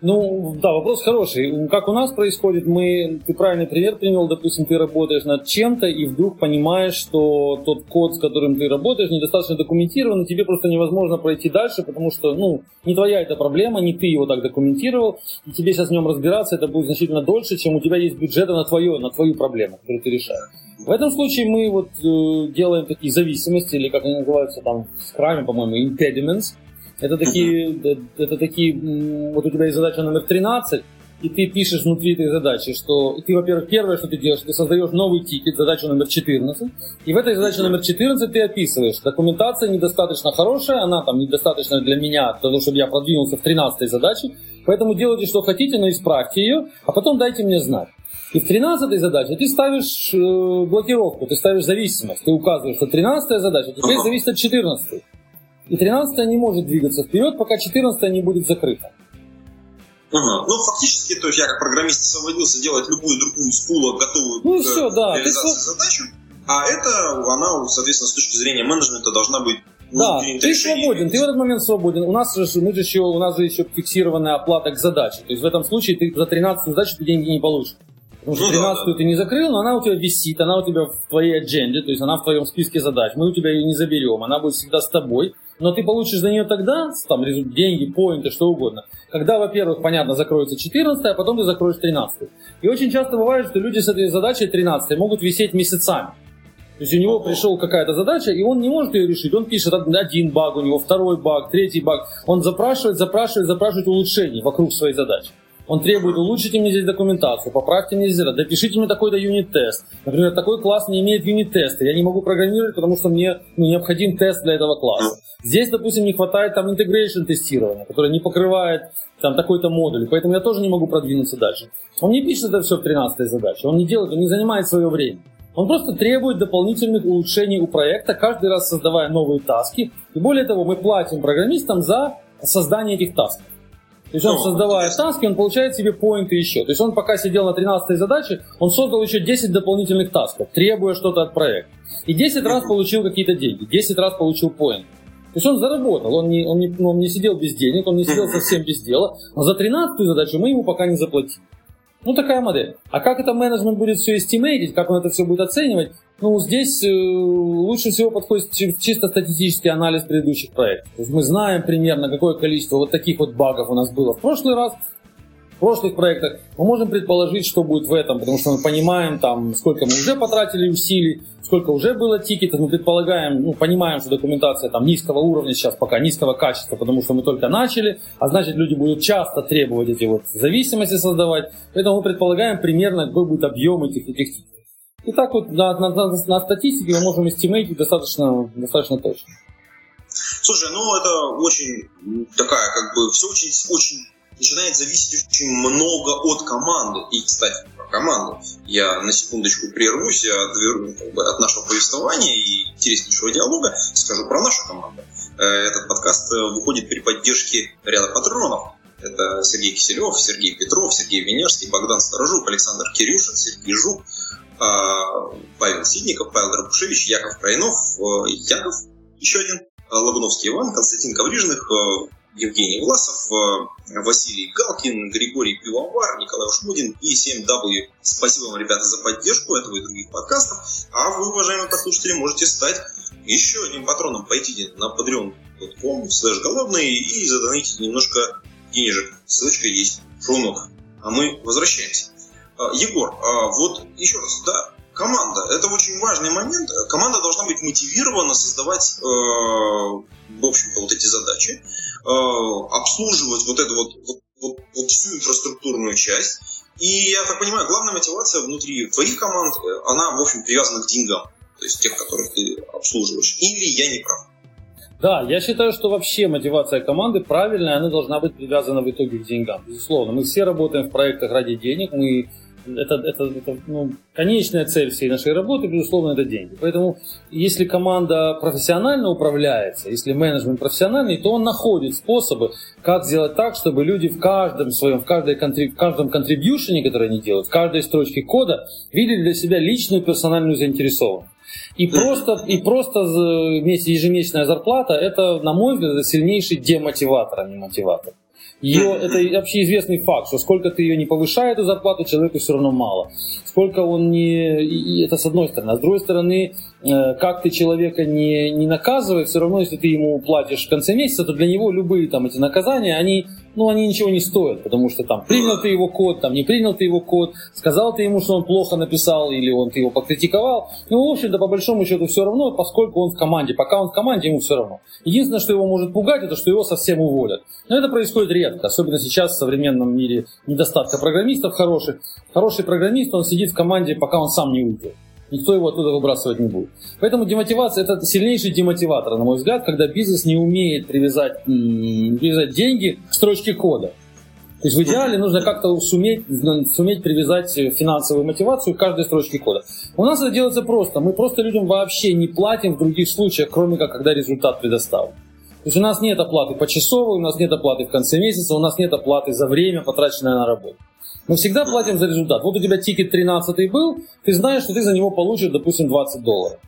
Ну, да, вопрос хороший. Как у нас происходит, мы, ты правильный пример привел, допустим, ты работаешь над чем-то и вдруг понимаешь, что тот код, с которым ты работаешь, недостаточно документирован, и тебе просто невозможно пройти дальше, потому что, ну, не твоя эта проблема, не ты его так документировал, и тебе сейчас в нем разбираться, это будет значительно дольше, чем у тебя есть бюджета на твою, на твою проблему, которую ты решаешь. В этом случае мы вот э, делаем такие зависимости, или как они называются там в скраме, по-моему, impediments, это такие, это такие, вот у тебя есть задача номер 13, и ты пишешь внутри этой задачи, что ты, во-первых, первое, что ты делаешь, ты создаешь новый тикет, задачу номер 14, и в этой задаче номер 14 ты описываешь, документация недостаточно хорошая, она там недостаточно для меня, для того, чтобы я продвинулся в 13 задаче, поэтому делайте, что хотите, но исправьте ее, а потом дайте мне знать. И в 13 задаче ты ставишь э, блокировку, ты ставишь зависимость, ты указываешь, что 13 задача теперь зависит от 14. И 13 не может двигаться вперед, пока 14 не будет закрыта. Ну, фактически, то есть я как программист освободился делать любую другую пула, готовую ну, к все, да. реализации ты... задачу, а это, она, соответственно, с точки зрения менеджмента должна быть ну, да, ты свободен, ты в этот момент свободен. У нас же, мы же еще, у нас же еще фиксированная оплата к задаче. То есть в этом случае ты за 13 задачу ты деньги не получишь. Потому что 13 ну, да, да. ты не закрыл, но она у тебя висит, она у тебя в твоей адженде, то есть она в твоем списке задач. Мы у тебя ее не заберем, она будет всегда с тобой но ты получишь за нее тогда, там, деньги, поинты, что угодно, когда, во-первых, понятно, закроется 14, а потом ты закроешь 13. И очень часто бывает, что люди с этой задачей 13 могут висеть месяцами. То есть у него пришел какая-то задача, и он не может ее решить. Он пишет один баг у него, второй баг, третий баг. Он запрашивает, запрашивает, запрашивает улучшений вокруг своей задачи. Он требует, улучшите мне здесь документацию, поправьте мне здесь, допишите мне такой-то юнит-тест. Например, такой класс не имеет юнит-теста, я не могу программировать, потому что мне ну, необходим тест для этого класса. Здесь, допустим, не хватает там integration тестирования, которое не покрывает там такой-то модуль, поэтому я тоже не могу продвинуться дальше. Он не пишет это все в 13 задаче, он не делает, он не занимает свое время. Он просто требует дополнительных улучшений у проекта, каждый раз создавая новые таски. И более того, мы платим программистам за создание этих тасков. То есть он, ну, создавая таски, он получает себе поинты еще. То есть он пока сидел на 13 задаче, он создал еще 10 дополнительных тасков, требуя что-то от проекта. И 10 раз получил какие-то деньги, 10 раз получил поинт. То есть он заработал, он не, он, не, он не сидел без денег, он не сидел совсем без дела, но за 13 задачу мы ему пока не заплатили. Ну, такая модель. А как это менеджмент будет все эстимейтить, как он это все будет оценивать, ну, здесь э, лучше всего подходит чисто статистический анализ предыдущих проектов. То есть мы знаем примерно, какое количество вот таких вот багов у нас было в прошлый раз, в прошлых проектах. Мы можем предположить, что будет в этом, потому что мы понимаем, там, сколько мы уже потратили усилий, сколько уже было тикетов. Мы предполагаем, ну, понимаем, что документация там низкого уровня сейчас, пока низкого качества, потому что мы только начали, а значит, люди будут часто требовать эти вот зависимости создавать. Поэтому мы предполагаем примерно, какой будет объем этих, этих тикетов. И так вот на, на, на, на статистике мы можем эстимейтить достаточно, достаточно точно. Слушай, ну это очень такая, как бы, все очень, очень начинает зависеть очень много от команды. И, кстати, про команду. Я на секундочку прервусь от, как бы, от нашего повествования и интереснейшего диалога. Скажу про нашу команду. Э, этот подкаст э, выходит при поддержке ряда патронов. Это Сергей Киселев, Сергей Петров, Сергей Венерский, Богдан Сторожук, Александр Кирюшин, Сергей Жук, Павел Сидников, Павел Дробушевич, Яков Крайнов, э, Яков, еще один, э, Лагуновский Иван, Константин Коврижных, э, Евгений Власов, Василий Галкин, Григорий Пивовар, Николай Ушмудин и 7W. Спасибо вам, ребята, за поддержку этого и других подкастов. А вы, уважаемые послушатели, можете стать еще одним патроном. Пойдите на patreon.com slash голодные и задонайте немножко денежек. Ссылочка есть в шоу А мы возвращаемся. А, Егор, а, вот еще раз, да, команда, это очень важный момент. Команда должна быть мотивирована создавать, э, в общем-то, вот эти задачи, э, обслуживать вот эту вот, вот, вот, вот всю инфраструктурную часть. И я так понимаю, главная мотивация внутри твоих команд, э, она, в общем, привязана к деньгам, то есть тех, которых ты обслуживаешь. Или я не прав? Да, я считаю, что вообще мотивация команды правильная, она должна быть привязана в итоге к деньгам. Безусловно, мы все работаем в проектах ради денег, мы это, это, это ну, конечная цель всей нашей работы, безусловно, это деньги. Поэтому, если команда профессионально управляется, если менеджмент профессиональный, то он находит способы, как сделать так, чтобы люди в каждом своем, в, каждой, в каждом контрибьюшене, который они делают, в каждой строчке кода, видели для себя личную персональную заинтересованность. И просто, и просто ежемесячная зарплата, это, на мой взгляд, сильнейший демотиватор, а не мотиватор. Ее, это вообще известный факт, что сколько ты ее не повышаешь, эту зарплату, человеку все равно мало. Сколько он не... И это с одной стороны. А с другой стороны, э, как ты человека не, не наказываешь, все равно, если ты ему платишь в конце месяца, то для него любые там эти наказания, они, ну, они ничего не стоят. Потому что там принял ты его код, там не принял ты его код, сказал ты ему, что он плохо написал, или он ты его покритиковал. Ну, в общем-то, по большому счету все равно, поскольку он в команде. Пока он в команде, ему все равно. Единственное, что его может пугать, это что его совсем уволят. Но это происходит редко особенно сейчас в современном мире недостатка программистов хороших. Хороший программист, он сидит в команде, пока он сам не уйдет. Никто его оттуда выбрасывать не будет. Поэтому демотивация – это сильнейший демотиватор, на мой взгляд, когда бизнес не умеет привязать, привязать деньги к строчке кода. То есть в идеале нужно как-то суметь, суметь привязать финансовую мотивацию к каждой строчке кода. У нас это делается просто. Мы просто людям вообще не платим в других случаях, кроме как когда результат предоставлен. То есть у нас нет оплаты почасовой, у нас нет оплаты в конце месяца, у нас нет оплаты за время, потраченное на работу. Мы всегда платим за результат. Вот у тебя тикет 13 был, ты знаешь, что ты за него получишь, допустим, 20 долларов.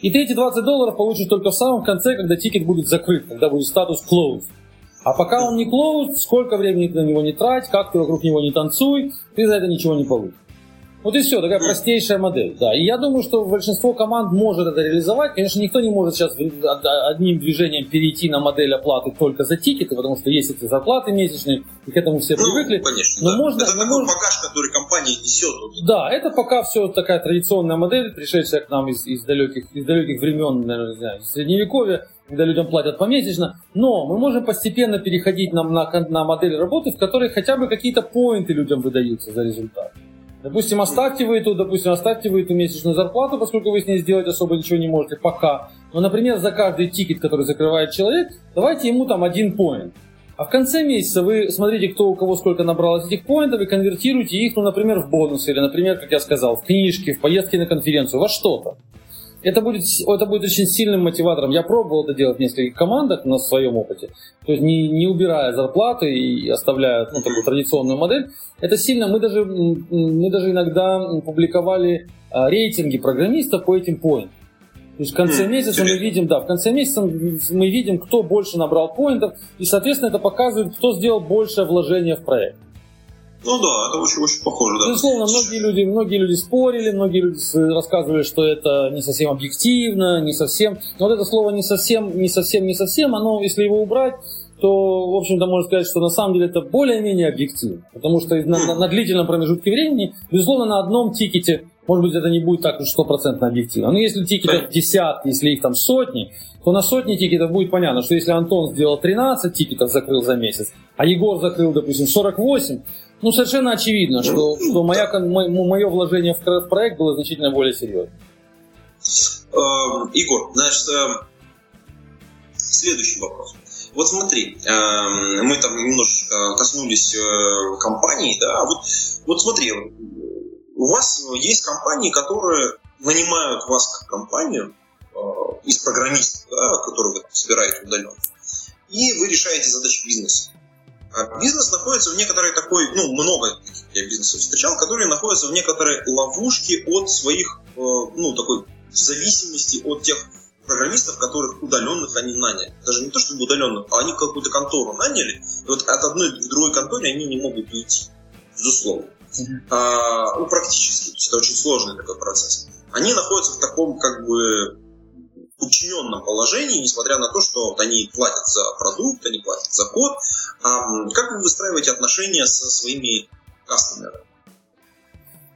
И ты эти 20 долларов получишь только в самом конце, когда тикет будет закрыт, когда будет статус closed. А пока он не closed, сколько времени ты на него не трать, как ты вокруг него не танцуй, ты за это ничего не получишь. Вот и все, такая простейшая модель. Да. И я думаю, что большинство команд может это реализовать. Конечно, никто не может сейчас одним движением перейти на модель оплаты только за тикеты, потому что есть эти зарплаты месячные, и к этому все ну, привыкли. Конечно, но да. можно, это такой можно... багаж, который компания несет. Да, это пока все такая традиционная модель, пришедшая к нам из, из, далеких, из далеких времен, наверное, не знаю, средневековья, когда людям платят помесячно, но мы можем постепенно переходить на, на, на модель работы, в которой хотя бы какие-то поинты людям выдаются за результат. Допустим, оставьте вы эту, допустим, оставьте вы эту месячную зарплату, поскольку вы с ней сделать особо ничего не можете пока. Но, например, за каждый тикет, который закрывает человек, давайте ему там один поинт. А в конце месяца вы смотрите, кто у кого сколько набралось этих поинтов, и конвертируете их, ну, например, в бонусы, или, например, как я сказал, в книжки, в поездки на конференцию, во что-то. Это будет, это будет очень сильным мотиватором. Я пробовал это делать в нескольких командах на своем опыте. То есть не, не убирая зарплаты и оставляя ну, такую традиционную модель. Это сильно. Мы даже, мы даже иногда публиковали а, рейтинги программистов по этим поинтам. То есть в конце месяца мы видим, да, в конце месяца мы видим, кто больше набрал поинтов, и, соответственно, это показывает, кто сделал большее вложение в проект. Ну да, это очень, очень похоже, да. Безусловно, многие люди, многие люди спорили, многие люди рассказывали, что это не совсем объективно, не совсем. Но вот это слово не совсем, не совсем, не совсем, оно, если его убрать, то, в общем-то, можно сказать, что на самом деле это более-менее объективно. Потому что на, на, на длительном промежутке времени, безусловно, на одном тикете, может быть, это не будет так уж стопроцентно объективно. Но если тикетов десятки, если их там сотни, то на сотни тикетов будет понятно, что если Антон сделал 13 тикетов, закрыл за месяц, а Егор закрыл, допустим, 48, ну, совершенно очевидно, что, что моя, мое вложение в проект было значительно более серьезным. Эм, Егор, значит, эм, следующий вопрос. Вот смотри, эм, мы там немножечко коснулись э, компаний, да, вот, вот смотри, у вас есть компании, которые нанимают вас как компанию э, из программистов, да, которые вы собираете удаленно, и вы решаете задачи бизнеса. А бизнес находится в некоторой такой, ну, много я бизнесов встречал, которые находятся в некоторой ловушке от своих, э, ну, такой зависимости от тех программистов, которых удаленных они наняли. Даже не то, чтобы удаленных, а они какую-то контору наняли, и вот от одной к другой конторе они не могут уйти. Безусловно. Mm-hmm. А, ну, практически. То есть это очень сложный такой процесс. Они находятся в таком, как бы, подчиненном положении, несмотря на то, что вот они платят за продукт, они платят за код. А как вы выстраиваете отношения со своими кастомерами?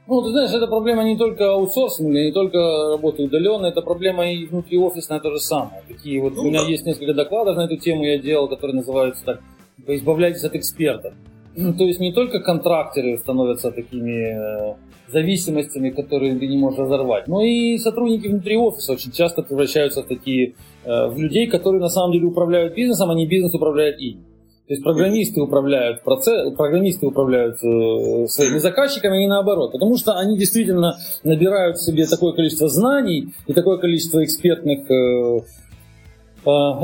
Ну, ты знаешь, это проблема не только аутсорсинга, не только работы удаленно, это проблема и внутриофисная то же самое. Такие вот, ну, у меня да. есть несколько докладов на эту тему, я делал, которые называются так, избавляйтесь от экспертов. То есть не только контракторы становятся такими э, зависимостями, которые ты не можешь разорвать. Но и сотрудники внутри офиса очень часто превращаются в такие, э, в людей, которые на самом деле управляют бизнесом, а не бизнес управляет ими. То есть программисты управляют процесс, программисты управляют э, своими заказчиками, не наоборот. Потому что они действительно набирают себе такое количество знаний и такое количество экспертных Э,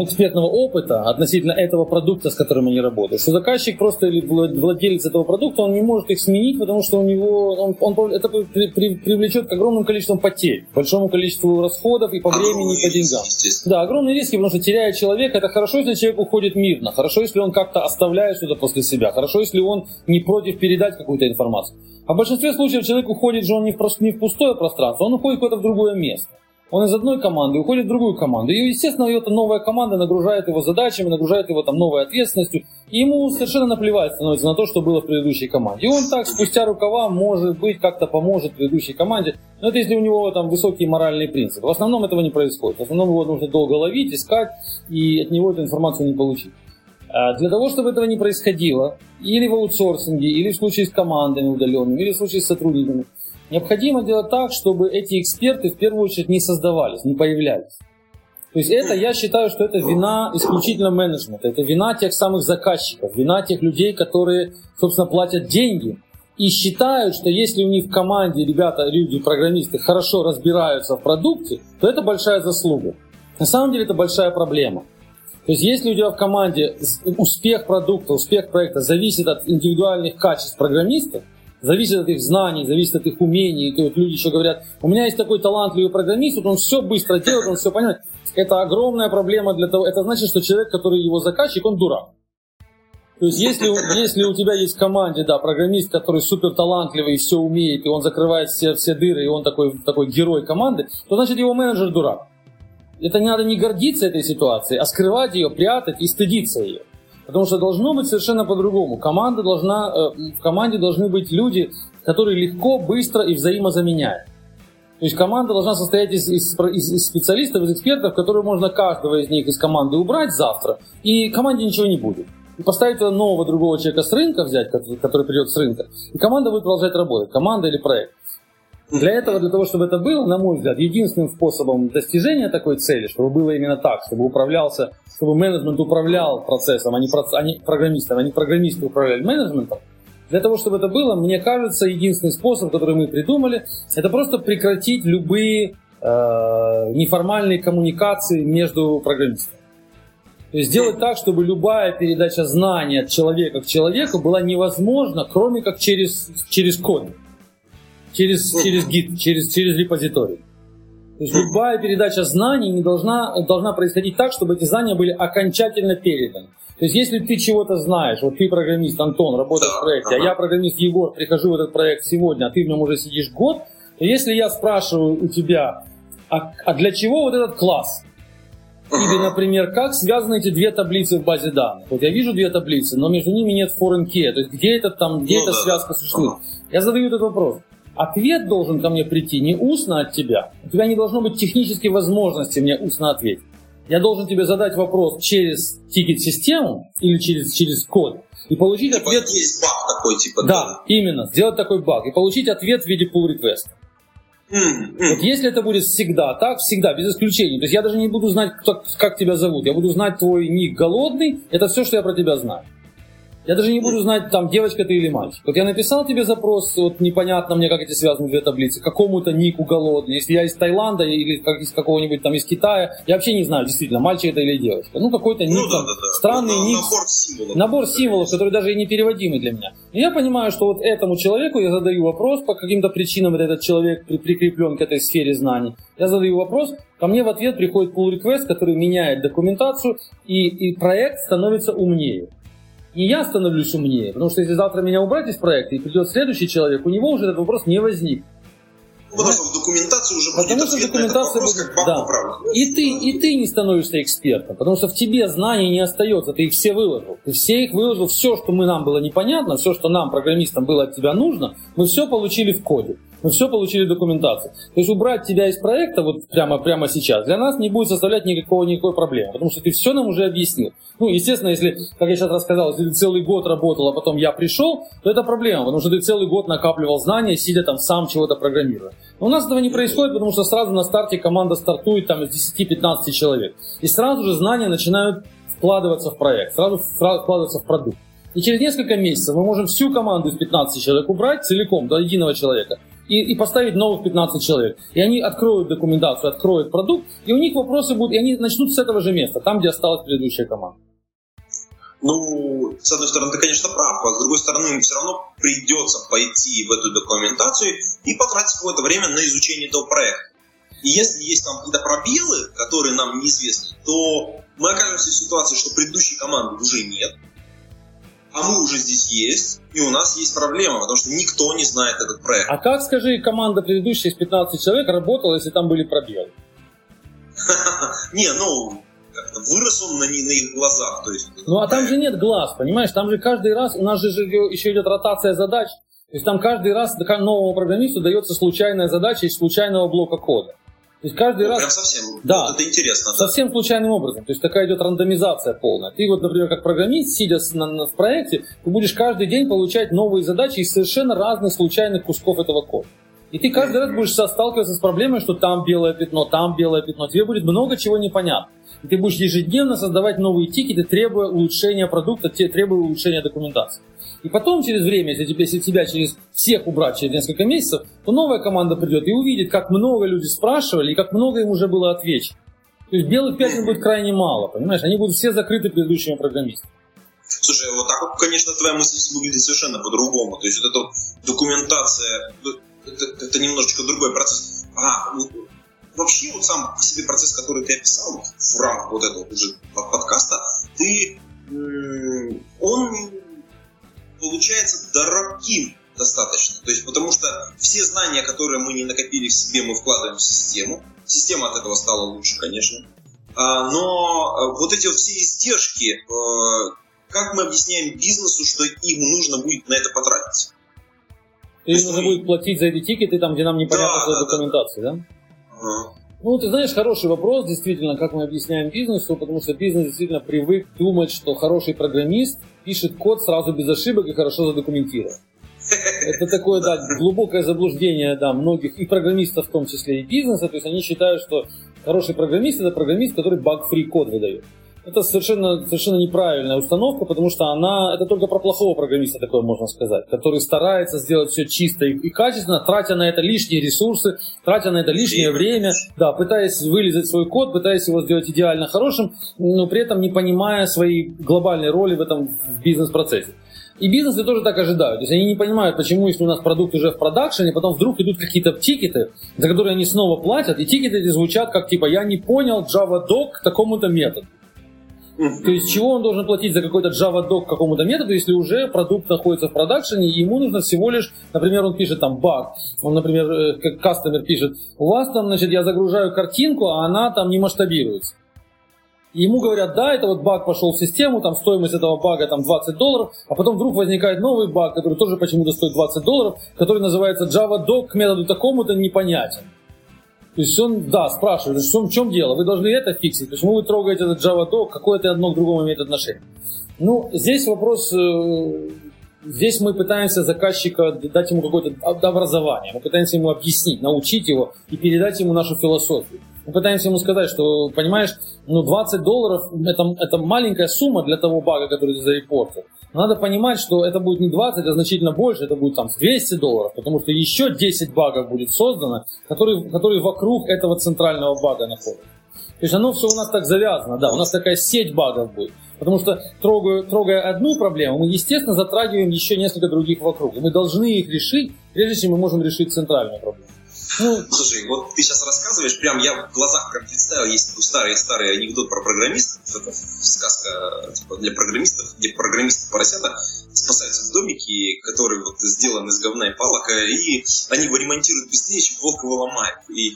экспертного опыта относительно этого продукта, с которым они работают. Что заказчик просто или владелец этого продукта, он не может их сменить, потому что у него он, он это при, при, привлечет к огромным количествам потерь, большому количеству расходов и по времени, и по деньгам. Да, огромные риски, потому что теряя человека, это хорошо, если человек уходит мирно, хорошо, если он как-то оставляет что-то после себя, хорошо, если он не против передать какую-то информацию. А в большинстве случаев человек уходит же он не в, не в пустое пространство, он уходит куда-то в другое место. Он из одной команды уходит в другую команду. И, естественно, эта новая команда нагружает его задачами, нагружает его там новой ответственностью. И ему совершенно наплевать становится на то, что было в предыдущей команде. И он так, спустя рукава, может быть, как-то поможет предыдущей команде. Но это если у него там высокие моральные принципы. В основном этого не происходит. В основном его нужно долго ловить, искать, и от него эту информацию не получить. А для того, чтобы этого не происходило, или в аутсорсинге, или в случае с командами удаленными, или в случае с сотрудниками, Необходимо делать так, чтобы эти эксперты в первую очередь не создавались, не появлялись. То есть это, я считаю, что это вина исключительно менеджмента, это вина тех самых заказчиков, вина тех людей, которые, собственно, платят деньги и считают, что если у них в команде ребята, люди, программисты хорошо разбираются в продукте, то это большая заслуга. На самом деле это большая проблема. То есть если у тебя в команде успех продукта, успех проекта зависит от индивидуальных качеств программистов, зависит от их знаний, зависит от их умений. И вот люди еще говорят, у меня есть такой талантливый программист, вот он все быстро делает, он все понимает. Это огромная проблема для того, это значит, что человек, который его заказчик, он дурак. То есть, если, если у тебя есть в команде, да, программист, который супер талантливый и все умеет, и он закрывает все, все дыры, и он такой, такой герой команды, то значит его менеджер дурак. Это не надо не гордиться этой ситуацией, а скрывать ее, прятать и стыдиться ее. Потому что должно быть совершенно по-другому. Команда должна, э, в команде должны быть люди, которые легко, быстро и взаимозаменяют. То есть команда должна состоять из, из, из специалистов, из экспертов, которые можно каждого из них из команды убрать завтра, и команде ничего не будет. И поставить нового другого человека с рынка взять, который придет с рынка, и команда будет продолжать работать, команда или проект. Для этого, для того, чтобы это было, на мой взгляд, единственным способом достижения такой цели, чтобы было именно так, чтобы управлялся, чтобы менеджмент управлял процессом, а не, про, а не программистом, а не программисты управляли менеджментом, для того, чтобы это было, мне кажется, единственный способ, который мы придумали, это просто прекратить любые э, неформальной коммуникации между программистами. То есть сделать так, чтобы любая передача знаний от человека к человеку была невозможна, кроме как через, через код, через, через гид, через, через репозиторий. То есть любая передача знаний не должна, должна происходить так, чтобы эти знания были окончательно переданы. То есть если ты чего-то знаешь, вот ты программист Антон, работаешь в проекте, а я программист Егор, прихожу в этот проект сегодня, а ты в нем уже сидишь год, то если я спрашиваю у тебя, а, а для чего вот этот класс? Или, например, как связаны эти две таблицы в базе данных? Вот я вижу две таблицы, но между ними нет foreign key, то есть где это там, где ну, эта да, связка существует? Я задаю этот вопрос. Ответ должен ко мне прийти не устно от тебя. У тебя не должно быть технической возможности мне устно ответить. Я должен тебе задать вопрос через тикет-систему или через, через код и получить типа ответ... Есть баг такой, типа... Да, да, именно, сделать такой баг и получить ответ в виде pull request. Mm-hmm. Вот если это будет всегда так, всегда, без исключения. То есть я даже не буду знать, кто, как тебя зовут. Я буду знать твой ник голодный. Это все, что я про тебя знаю. Я даже не буду знать, там, девочка ты или мальчик. Вот я написал тебе запрос, вот непонятно мне, как эти связаны две таблицы, какому-то нику голодный. Если я из Таиланда или как, из какого-нибудь там из Китая, я вообще не знаю, действительно, мальчик это или девочка. Ну, какой-то ник, ну, да, да, да. странный ну, ник. Набор символов. Набор символов, который даже и не переводимый для меня. И я понимаю, что вот этому человеку я задаю вопрос, по каким-то причинам вот этот человек при, прикреплен к этой сфере знаний. Я задаю вопрос, ко мне в ответ приходит pull request, который меняет документацию, и, и проект становится умнее не я становлюсь умнее, потому что если завтра меня убрать из проекта и придет следующий человек, у него уже этот вопрос не возник. Ну, потому что в документации уже потому будет что документация вопрос, будет, как да. И ты, и ты не становишься экспертом, потому что в тебе знаний не остается, ты их все выложил. Ты все их выложил, все, что мы нам было непонятно, все, что нам, программистам, было от тебя нужно, мы все получили в коде. Мы все получили документацию. То есть убрать тебя из проекта вот прямо, прямо сейчас для нас не будет составлять никакого, никакой проблемы, потому что ты все нам уже объяснил. Ну, естественно, если, как я сейчас рассказал, если ты целый год работал, а потом я пришел, то это проблема, потому что ты целый год накапливал знания, сидя там сам чего-то программируя. Но у нас этого не происходит, потому что сразу на старте команда стартует там из 10-15 человек. И сразу же знания начинают вкладываться в проект, сразу вкладываться в продукт. И через несколько месяцев мы можем всю команду из 15 человек убрать целиком, до единого человека и, и поставить новых 15 человек. И они откроют документацию, откроют продукт, и у них вопросы будут, и они начнут с этого же места, там, где осталась предыдущая команда. Ну, с одной стороны, ты, конечно, прав, а с другой стороны, им все равно придется пойти в эту документацию и потратить какое-то время на изучение этого проекта. И если есть там какие-то пробелы, которые нам неизвестны, то мы окажемся в ситуации, что предыдущей команды уже нет, а мы уже здесь есть, и у нас есть проблема, потому что никто не знает этот проект. А как, скажи, команда предыдущая из 15 человек работала, если там были пробелы? Не, ну, вырос он на, на их глазах. То есть, ну, а там же нет глаз, понимаешь? Там же каждый раз, у нас же еще идет ротация задач. То есть там каждый раз новому программисту дается случайная задача из случайного блока кода. То есть каждый ну, раз... Прям совсем. Да. Вот это интересно. Да. Совсем случайным образом. То есть такая идет рандомизация полная. Ты вот, например, как программист, сидя на, на, в проекте, ты будешь каждый день получать новые задачи из совершенно разных случайных кусков этого кода. И ты каждый раз будешь сталкиваться с проблемой, что там белое пятно, там белое пятно. Тебе будет много чего непонятно. И ты будешь ежедневно создавать новые тикеты, требуя улучшения продукта, требуя улучшения документации. И потом через время, если, тебя через всех убрать через несколько месяцев, то новая команда придет и увидит, как много люди спрашивали и как много им уже было отвечено. То есть белых пятен будет крайне мало, понимаешь? Они будут все закрыты предыдущими программистами. Слушай, вот так, конечно, твоя мысль выглядит совершенно по-другому. То есть вот эта документация, это, это немножечко другой процесс. А, вообще вот сам по себе процесс, который ты описал в рамках вот этого уже подкаста, ты, он получается дорогим достаточно. То есть, потому что все знания, которые мы не накопили в себе, мы вкладываем в систему. Система от этого стала лучше, конечно. А, но э, вот эти вот все издержки, э, как мы объясняем бизнесу, что им нужно будет на это потратить? Есть нужно будет платить за эти тикеты, там, где нам непонятно да, да, документации, да? да? Ага. Ну, ты знаешь, хороший вопрос, действительно, как мы объясняем бизнесу, потому что бизнес действительно привык думать, что хороший программист пишет код сразу без ошибок и хорошо задокументирован. Это такое, да, глубокое заблуждение, да, многих, и программистов в том числе, и бизнеса, то есть они считают, что хороший программист это программист, который баг-фри код выдает. Это совершенно, совершенно неправильная установка, потому что она, это только про плохого программиста такое можно сказать, который старается сделать все чисто и, и качественно, тратя на это лишние ресурсы, тратя на это лишнее время, да, пытаясь вылезать свой код, пытаясь его сделать идеально хорошим, но при этом не понимая своей глобальной роли в этом бизнес-процессе. И бизнесы тоже так ожидают. То есть они не понимают, почему, если у нас продукт уже в продакшене, потом вдруг идут какие-то тикеты, за которые они снова платят, и тикеты эти звучат как типа «я не понял Java Doc к такому-то методу». То есть чего он должен платить за какой-то Java Doc какому-то методу, если уже продукт находится в продакшене, и ему нужно всего лишь, например, он пишет там баг, он, например, э, как кастомер пишет, у вас там, значит, я загружаю картинку, а она там не масштабируется. Ему говорят, да, это вот баг пошел в систему, там стоимость этого бага там 20 долларов, а потом вдруг возникает новый баг, который тоже почему-то стоит 20 долларов, который называется Java Doc к методу такому-то непонятен. То есть он, да, спрашивает, чем, в чем дело? Вы должны это фиксить. Почему вы трогаете этот Java Doc? Какое это одно к другому имеет отношение? Ну, здесь вопрос, э, здесь мы пытаемся заказчика дать ему какое-то образование. Мы пытаемся ему объяснить, научить его и передать ему нашу философию. Мы пытаемся ему сказать, что, понимаешь, ну 20 долларов это, это маленькая сумма для того бага, который ты зарепортил. Надо понимать, что это будет не 20, а значительно больше, это будет там 200 долларов, потому что еще 10 багов будет создано, которые, которые вокруг этого центрального бага находятся. То есть оно все у нас так завязано, да, у нас такая сеть багов будет. Потому что трогая, трогая одну проблему, мы, естественно, затрагиваем еще несколько других вокруг. И мы должны их решить, прежде чем мы можем решить центральную проблему. Ну, Слушай, вот ты сейчас рассказываешь, прям я в глазах прям представил, есть такой старый-старый анекдот про программистов, это сказка типа, для программистов, где программисты поросята спасаются в домике, который вот сделан из говна и палок, и они его ремонтируют быстрее, чем волк его ломает. И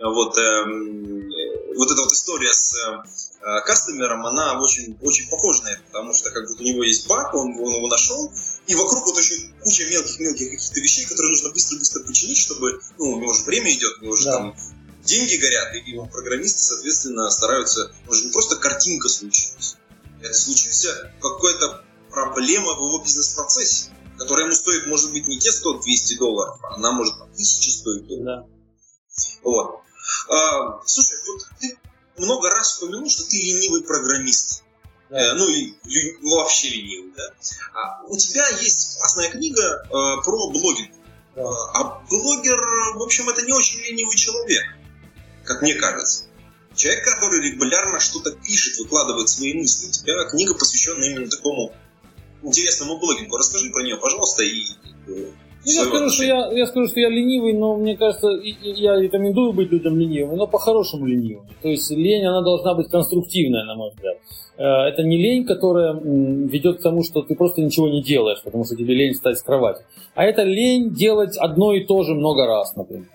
вот, эм, вот эта вот история с э, кастомером, она очень, очень похожа на это, потому что как будто у него есть баг, он, он его нашел, и вокруг вот очень куча мелких-мелких каких-то вещей, которые нужно быстро-быстро починить, чтобы, ну, у него уже время идет, у него уже да. там деньги горят, и программисты, соответственно, стараются, может не просто картинка случилась, это случился какая-то проблема в его бизнес-процессе, которая ему стоит, может быть, не те 100-200 долларов, а она может там, тысячи стоить. Да. Вот. А, слушай, вот ты много раз упомянул, что ты ленивый программист. Да. Э, ну и вообще ленивый, да. А у тебя есть классная книга э, про блогинг. Да. А блогер, в общем, это не очень ленивый человек, как мне кажется. Человек, который регулярно что-то пишет, выкладывает свои мысли. У тебя книга посвящена именно такому интересному блогингу. Расскажи про нее, пожалуйста, и ну, я скажу, что я, я скажу, что я ленивый, но мне кажется, я рекомендую быть людям ленивым, но по-хорошему ленивым. То есть лень, она должна быть конструктивная, на мой взгляд. Э, это не лень, которая ведет к тому, что ты просто ничего не делаешь, потому что тебе лень встать с кровати. А это лень делать одно и то же много раз, например.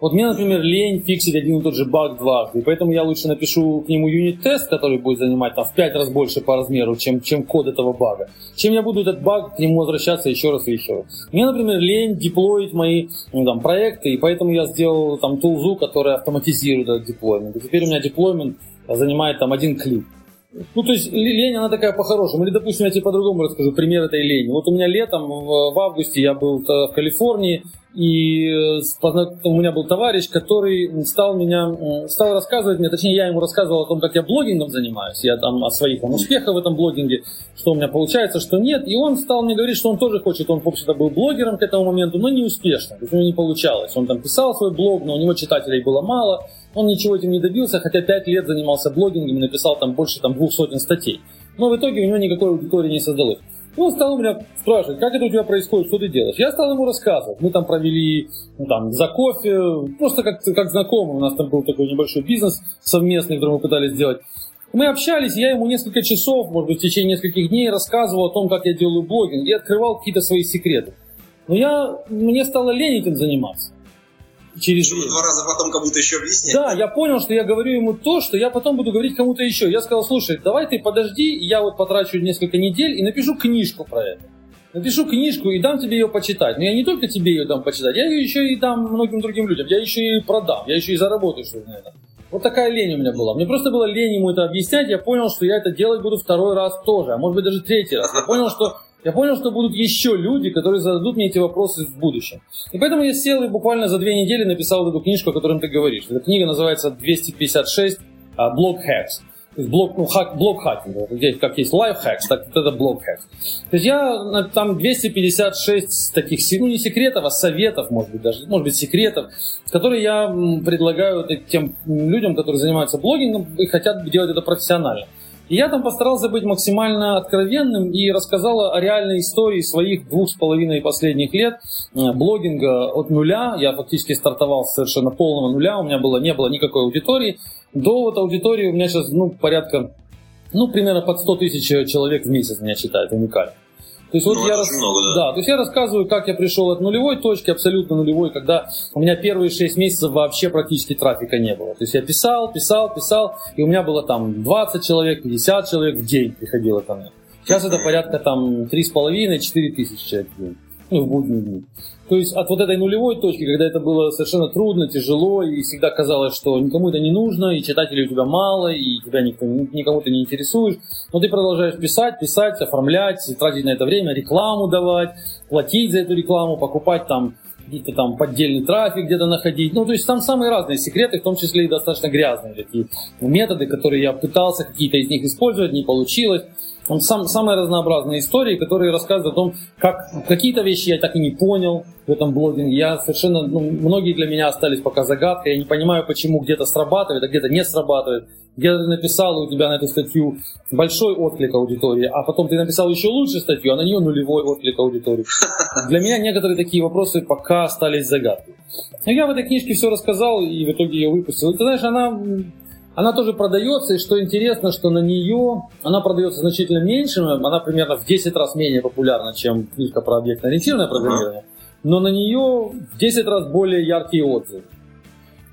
Вот мне, например, лень фиксить один и тот же баг дважды, поэтому я лучше напишу к нему юнит-тест, который будет занимать там, в пять раз больше по размеру, чем, чем код этого бага, чем я буду этот баг к нему возвращаться еще раз и еще раз. Мне, например, лень деплоить мои ну, там, проекты, и поэтому я сделал там тулзу, которая автоматизирует этот деплоймент. И теперь у меня деплоймент занимает там один клик. Ну, то есть лень, она такая по-хорошему. Или, допустим, я тебе по-другому расскажу пример этой лени. Вот у меня летом, в августе, я был в Калифорнии, и э, у меня был товарищ, который стал меня, стал рассказывать мне, точнее, я ему рассказывал о том, как я блогингом занимаюсь, я там о своих там, успехах в этом блогинге, что у меня получается, что нет. И он стал мне говорить, что он тоже хочет, он, в общем-то, был блогером к этому моменту, но не успешно, то есть у него не получалось. Он там писал свой блог, но у него читателей было мало, он ничего этим не добился, хотя пять лет занимался блогингом и написал там больше там, двух сотен статей. Но в итоге у него никакой аудитории не создалось. И он стал у меня спрашивать, как это у тебя происходит, что ты делаешь. Я стал ему рассказывать. Мы там провели ну, там, за кофе, просто как, как знакомые. У нас там был такой небольшой бизнес совместный, который мы пытались сделать. Мы общались, я ему несколько часов, может быть, в течение нескольких дней рассказывал о том, как я делаю блогинг, и открывал какие-то свои секреты. Но я, мне стало лень этим заниматься через... Чтобы два раза потом кому-то еще объяснять. Да, я понял, что я говорю ему то, что я потом буду говорить кому-то еще. Я сказал, слушай, давай ты подожди, я вот потрачу несколько недель и напишу книжку про это. Напишу книжку и дам тебе ее почитать. Но я не только тебе ее дам почитать, я ее еще и дам многим другим людям. Я еще и продам, я еще и заработаю что-то на это. Вот такая лень у меня была. Мне просто было лень ему это объяснять. Я понял, что я это делать буду второй раз тоже, а может быть даже третий раз. Я понял, что я понял, что будут еще люди, которые зададут мне эти вопросы в будущем. И поэтому я сел и буквально за две недели написал эту книжку, о которой ты говоришь. Эта книга называется «256 блог hacks». Блок, ну, хак, блок хакинга. Здесь как есть лайфхакс, так это блок хакс. То есть я там 256 таких, ну не секретов, а советов, может быть, даже, может быть, секретов, которые я предлагаю тем людям, которые занимаются блогингом и хотят делать это профессионально. И я там постарался быть максимально откровенным и рассказал о реальной истории своих двух с половиной последних лет э, блогинга от нуля. Я фактически стартовал с совершенно полного нуля, у меня было, не было никакой аудитории. До вот аудитории у меня сейчас ну, порядка, ну, примерно под 100 тысяч человек в месяц меня считают уникально. То есть, вот ну, я рас... много, да. да, то есть я рассказываю, как я пришел от нулевой точки, абсолютно нулевой, когда у меня первые 6 месяцев вообще практически трафика не было. То есть я писал, писал, писал, и у меня было там 20 человек, 50 человек в день приходило ко мне. Сейчас это порядка там 3,5-4 тысячи человек в день ну, в будние дни. То есть от вот этой нулевой точки, когда это было совершенно трудно, тяжело, и всегда казалось, что никому это не нужно, и читателей у тебя мало, и тебя никто, никому ты не интересуешь, но ты продолжаешь писать, писать, оформлять, тратить на это время, рекламу давать, платить за эту рекламу, покупать там какие-то там поддельный трафик где-то находить. Ну, то есть там самые разные секреты, в том числе и достаточно грязные такие методы, которые я пытался какие-то из них использовать, не получилось. Он сам, самые разнообразные истории, которые рассказывают о том, как какие-то вещи я так и не понял в этом блогинге. Я совершенно, ну, многие для меня остались пока загадкой. Я не понимаю, почему где-то срабатывает, а где-то не срабатывает. Где-то ты написал, у тебя на эту статью большой отклик аудитории, а потом ты написал еще лучше статью, а на нее нулевой отклик аудитории. Для меня некоторые такие вопросы пока остались загадкой. Я в этой книжке все рассказал и в итоге ее выпустил. Ты знаешь, она она тоже продается, и что интересно, что на нее она продается значительно меньше, она примерно в 10 раз менее популярна, чем книжка про объектно-ориентированное программирование, но на нее в 10 раз более яркие отзывы.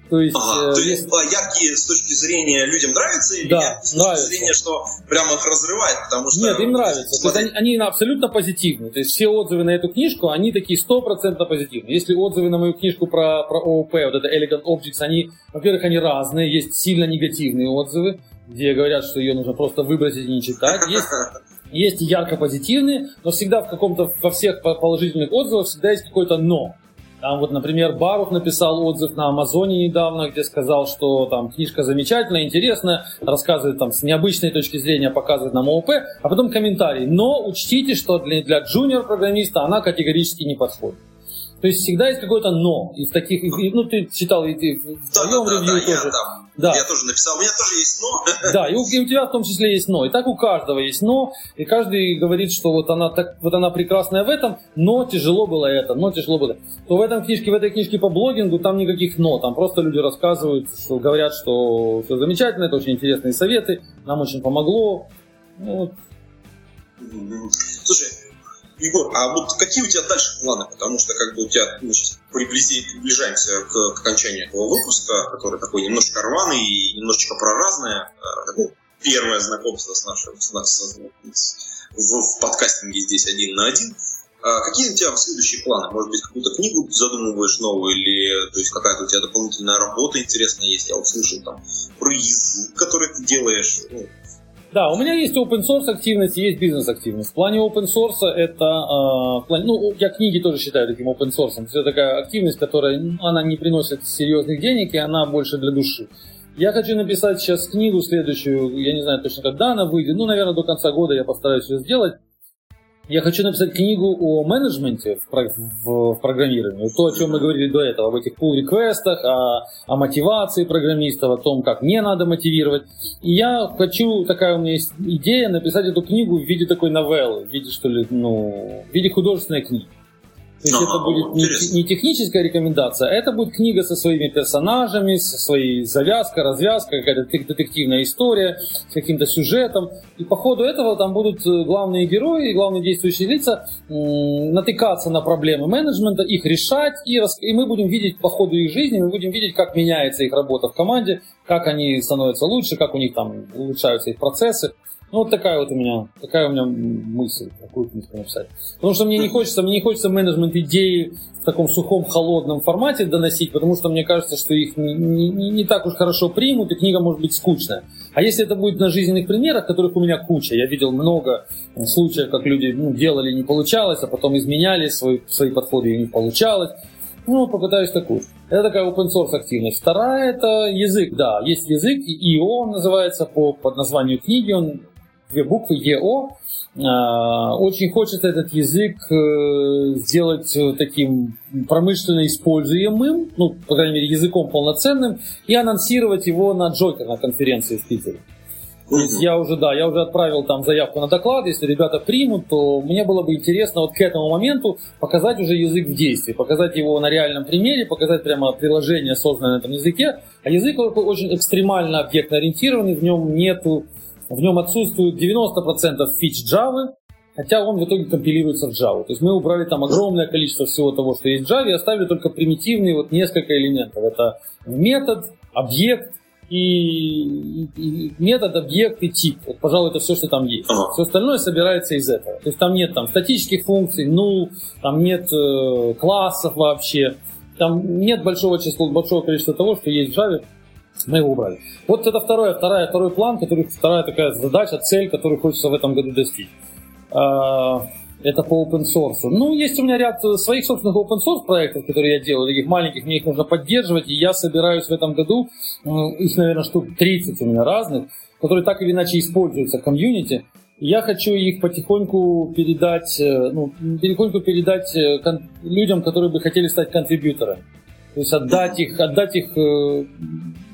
То есть, ага, э, то есть есть... яркие с точки зрения людям нравятся или да, с точки нравится. зрения, что прямо их разрывает, потому что... Нет, им нравится. Смотри... То есть они, они абсолютно позитивны. То есть все отзывы на эту книжку, они такие стопроцентно позитивные. Если отзывы на мою книжку про, про ООП, вот это Elegant Objects, они, во-первых, они разные. Есть сильно негативные отзывы, где говорят, что ее нужно просто выбросить и не читать. Есть есть ярко позитивные, но всегда в каком-то, во всех положительных отзывах всегда есть какое-то но. Там вот, например, Барух написал отзыв на Амазоне недавно, где сказал, что там книжка замечательная, интересная, рассказывает там с необычной точки зрения, показывает нам ООП, а потом комментарий. Но учтите, что для, для джуниор-программиста она категорически не подходит. То есть всегда есть какое-то но. И в таких, и, ну ты читал, и ты в твоем да, ревью да, тоже. Я, там, да. я тоже написал, у меня тоже есть но. Да, и у, и у тебя в том числе есть но. И так у каждого есть но. И каждый говорит, что вот она, так, вот она прекрасная в этом, но тяжело было это, но тяжело было. То в этом книжке, в этой книжке по блогингу там никаких но. Там просто люди рассказывают, что говорят, что все замечательно, это очень интересные советы, нам очень помогло. Ну, вот. Слушай, Егор, а вот какие у тебя дальше планы? Потому что как бы у тебя мы сейчас приближаемся к, к окончанию этого выпуска, который такой немножко рваный и немножечко про разное. Такое первое знакомство с нашим с, с, с, в, в подкастинге здесь один на один. А какие у тебя следующие планы? Может быть, какую-то книгу задумываешь новую, или то есть какая-то у тебя дополнительная работа интересная есть? Я вот там про язык, который ты делаешь. Ну, да, у меня есть open source активность, есть бизнес активность. В плане open source это, э, в ну, я книги тоже считаю таким open source. Это такая активность, которая, ну, она не приносит серьезных денег, и она больше для души. Я хочу написать сейчас книгу следующую, я не знаю точно когда она выйдет, ну, наверное, до конца года я постараюсь ее сделать. Я хочу написать книгу о менеджменте в, в, в программировании. То, о чем мы говорили до этого, об этих pull-реквестах, о, о мотивации программистов, о том, как не надо мотивировать. И я хочу, такая у меня есть идея, написать эту книгу в виде такой новеллы, в виде, что ли, ну, в виде художественной книги. То есть это будет не, не техническая рекомендация, а это будет книга со своими персонажами, со своей завязкой, развязкой, какая-то детективная история, с каким-то сюжетом. И по ходу этого там будут э, главные герои, главные действующие лица натыкаться на проблемы менеджмента, их решать, и, рас... и мы будем видеть по ходу их жизни, мы будем видеть, как меняется их работа в команде, как они становятся лучше, как у них там улучшаются их процессы. Ну, вот такая вот у меня, такая у меня мысль, какую книжку написать. Потому что мне не хочется, мне не хочется менеджмент идеи в таком сухом, холодном формате доносить, потому что мне кажется, что их не, не, не так уж хорошо примут, и книга может быть скучная. А если это будет на жизненных примерах, которых у меня куча, я видел много случаев, как люди ну, делали, не получалось, а потом изменяли свои, свои подходы, и не получалось, Ну, попытаюсь такую. Это такая open source активность. Вторая это язык, да, есть язык, EO он называется по, под названию книги, он две буквы EO. А, очень хочется этот язык э, сделать таким промышленно используемым, ну, по крайней мере, языком полноценным, и анонсировать его на Джокер на конференции в Питере. То есть я уже, да, я уже отправил там заявку на доклад, если ребята примут, то мне было бы интересно вот к этому моменту показать уже язык в действии, показать его на реальном примере, показать прямо приложение, созданное на этом языке. А язык очень экстремально объектно ориентированный, в нем нету, в нем отсутствует 90% фич Java, хотя он в итоге компилируется в Java. То есть мы убрали там огромное количество всего того, что есть в Java, и оставили только примитивные вот несколько элементов. Это метод, объект, и, и метод, объект и тип. Вот, пожалуй, это все, что там есть. Ага. Все остальное собирается из этого. То есть там нет там статических функций, ну, там нет э, классов вообще. Там нет большого числа, большого количества того, что есть в Java. Мы его убрали. Вот это второе, вторая, второй план, который, вторая такая задача, цель, которую хочется в этом году достичь. А, это по open source. Ну, есть у меня ряд своих собственных open source проектов, которые я делаю, таких маленьких, мне их нужно поддерживать, и я собираюсь в этом году, э, их, наверное, штук 30 у меня разных, которые так или иначе используются в комьюнити. Я хочу их потихоньку передать, э, ну, потихоньку передать э, людям, которые бы хотели стать контрибьюторами. То есть отдать их, отдать их,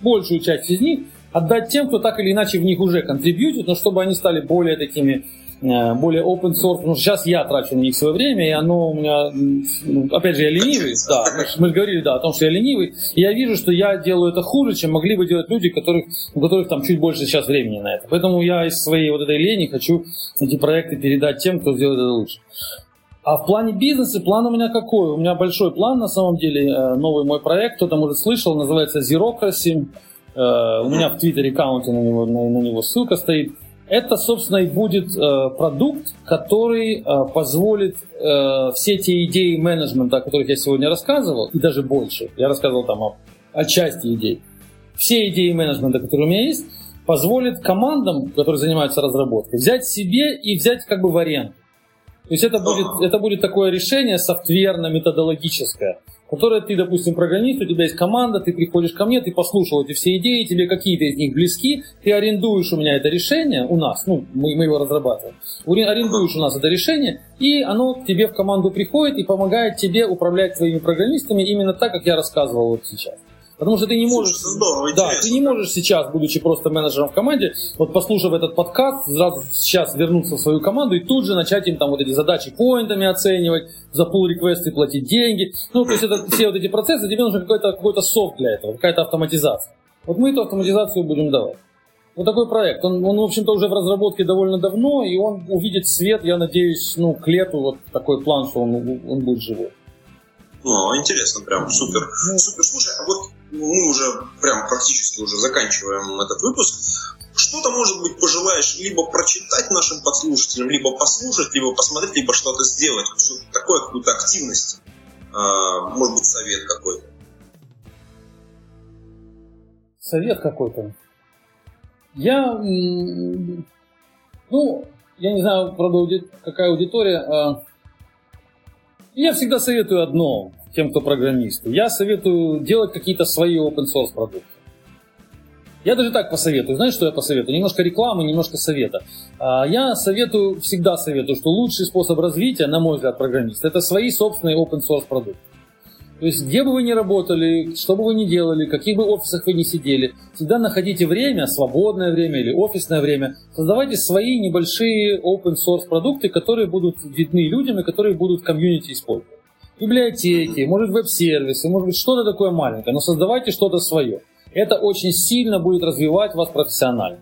большую часть из них, отдать тем, кто так или иначе в них уже контрибьютит, но чтобы они стали более такими Э, более open source, потому что сейчас я трачу на них свое время, и оно у меня, ну, опять же, я ленивый, да, мы же говорили, да, о том, что я ленивый, и я вижу, что я делаю это хуже, чем могли бы делать люди, которых, у которых там чуть больше сейчас времени на это. Поэтому я из своей вот этой лени хочу эти проекты передать тем, кто сделает это лучше. А в плане бизнеса план у меня какой? У меня большой план, на самом деле, э, новый мой проект, кто-то, может, слышал, называется Zerocracy. Э, у меня в Твиттере аккаунте на него, на, на него ссылка стоит. Это, собственно, и будет э, продукт, который позволит все те идеи менеджмента, о которых я сегодня рассказывал, и даже больше, я рассказывал там о, о части идей, все идеи менеджмента, которые у меня есть, позволит командам, которые занимаются разработкой, взять себе и взять как бы в аренду. То есть это будет, это будет такое решение софтверно-методологическое, которое ты, допустим, программист, у тебя есть команда, ты приходишь ко мне, ты послушал эти все идеи, тебе какие-то из них близки, ты арендуешь у меня это решение, у нас, ну, мы, мы его разрабатываем, арендуешь у нас это решение, и оно к тебе в команду приходит и помогает тебе управлять твоими программистами именно так, как я рассказывал вот сейчас. Потому что ты не можешь... Слушай, здорово, да, ты не можешь сейчас, будучи просто менеджером в команде, вот послушав этот подкаст, сразу сейчас вернуться в свою команду и тут же начать им там вот эти задачи поинтами оценивать, за pull реквесты платить деньги. Ну, то есть это все вот эти процессы, тебе нужен какой-то какой софт для этого, какая-то автоматизация. Вот мы эту автоматизацию будем давать. Вот такой проект. Он, он, в общем-то, уже в разработке довольно давно, и он увидит свет, я надеюсь, ну, к лету вот такой план, что он, он будет живой. Ну, интересно, прям супер. Ну, супер. Слушай, а вот мы уже прям практически уже заканчиваем этот выпуск. Что-то, может быть, пожелаешь либо прочитать нашим подслушателям, либо послушать, либо посмотреть, либо что-то сделать. Что такое, какую-то активность. А, может быть, совет какой-то. Совет какой-то. Я, ну, я не знаю, правда, какая аудитория. А, я всегда советую одно тем, кто программисты. Я советую делать какие-то свои open source продукты. Я даже так посоветую. Знаешь, что я посоветую? Немножко рекламы, немножко совета. А, я советую, всегда советую, что лучший способ развития, на мой взгляд, программиста, это свои собственные open source продукты. То есть, где бы вы ни работали, что бы вы ни делали, в каких бы офисах вы ни сидели, всегда находите время, свободное время или офисное время, создавайте свои небольшие open source продукты, которые будут видны людям и которые будут комьюнити использовать. Библиотеки, может веб-сервисы, может быть что-то такое маленькое, но создавайте что-то свое. Это очень сильно будет развивать вас профессионально.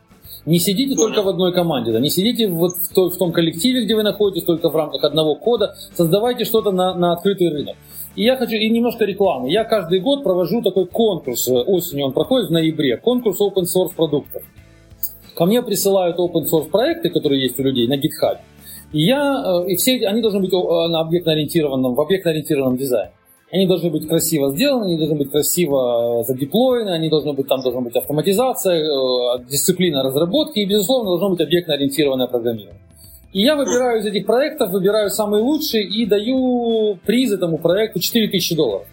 Не сидите Понял. только в одной команде, да, не сидите вот в, той, в том коллективе, где вы находитесь, только в рамках одного кода, создавайте что-то на, на открытый рынок. И я хочу, и немножко рекламы. Я каждый год провожу такой конкурс, э, осенью он проходит в ноябре, конкурс open source продуктов. Ко мне присылают open source проекты, которые есть у людей на GitHub. И я, э, и все они должны быть э, на объектно-ориентированном, в объектно-ориентированном дизайне. Они должны быть красиво сделаны, они должны быть красиво задеплоены, они должны быть, там должна быть автоматизация, дисциплина разработки и, безусловно, должно быть объектно-ориентированное программирование. И я выбираю из этих проектов, выбираю самый лучший и даю приз этому проекту 4000 долларов.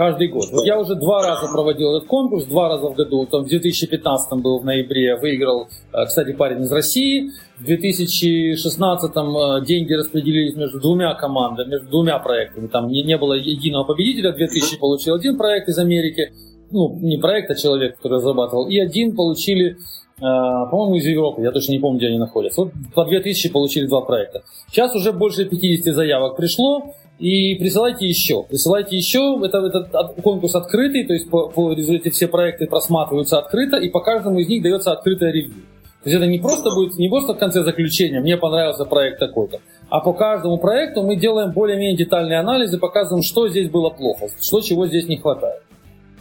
Каждый год. Вот я уже два раза проводил этот конкурс, два раза в году. Там в 2015 был в ноябре, выиграл, э, кстати, парень из России. В 2016 э, деньги распределились между двумя командами, между двумя проектами. Там не, не было единого победителя. 2000 получил один проект из Америки. Ну, не проект, а человек, который разрабатывал. И один получили Э, по-моему, из Европы, я точно не помню, где они находятся. Вот по 2000 получили два проекта. Сейчас уже больше 50 заявок пришло, и присылайте еще. Присылайте еще. Это, это конкурс открытый, то есть по, по результате все проекты просматриваются открыто, и по каждому из них дается открытое ревью. То есть это не просто будет, не просто в конце заключения, мне понравился проект такой-то, а по каждому проекту мы делаем более-менее детальные анализы, показываем, что здесь было плохо, что чего здесь не хватает.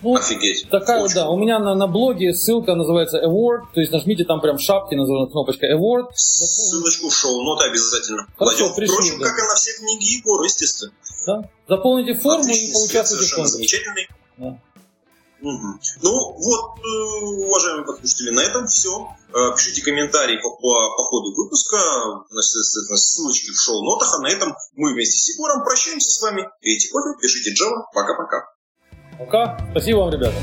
Ну, Офигеть. Такая, Очень. да, у меня на, на блоге ссылка называется Award, то есть нажмите там прям в шапке, называется кнопочка Award. Ссылочку в шоу-ноты обязательно. Хорошо, пришлю, Впрочем, да. как и на все книги Егора, естественно. Да. Заполните форму Отличный и поучаствуйте в конкурсе. Замечательный. Да. Угу. Ну вот, э, уважаемые подслушатели, на этом все. Э, пишите комментарии по, по, по ходу выпуска, ссылочки в шоу-нотах, а на этом мы вместе с Егором прощаемся с вами. Пейте кофе, пишите Java. Пока-пока. Пока. Спасибо вам, ребята.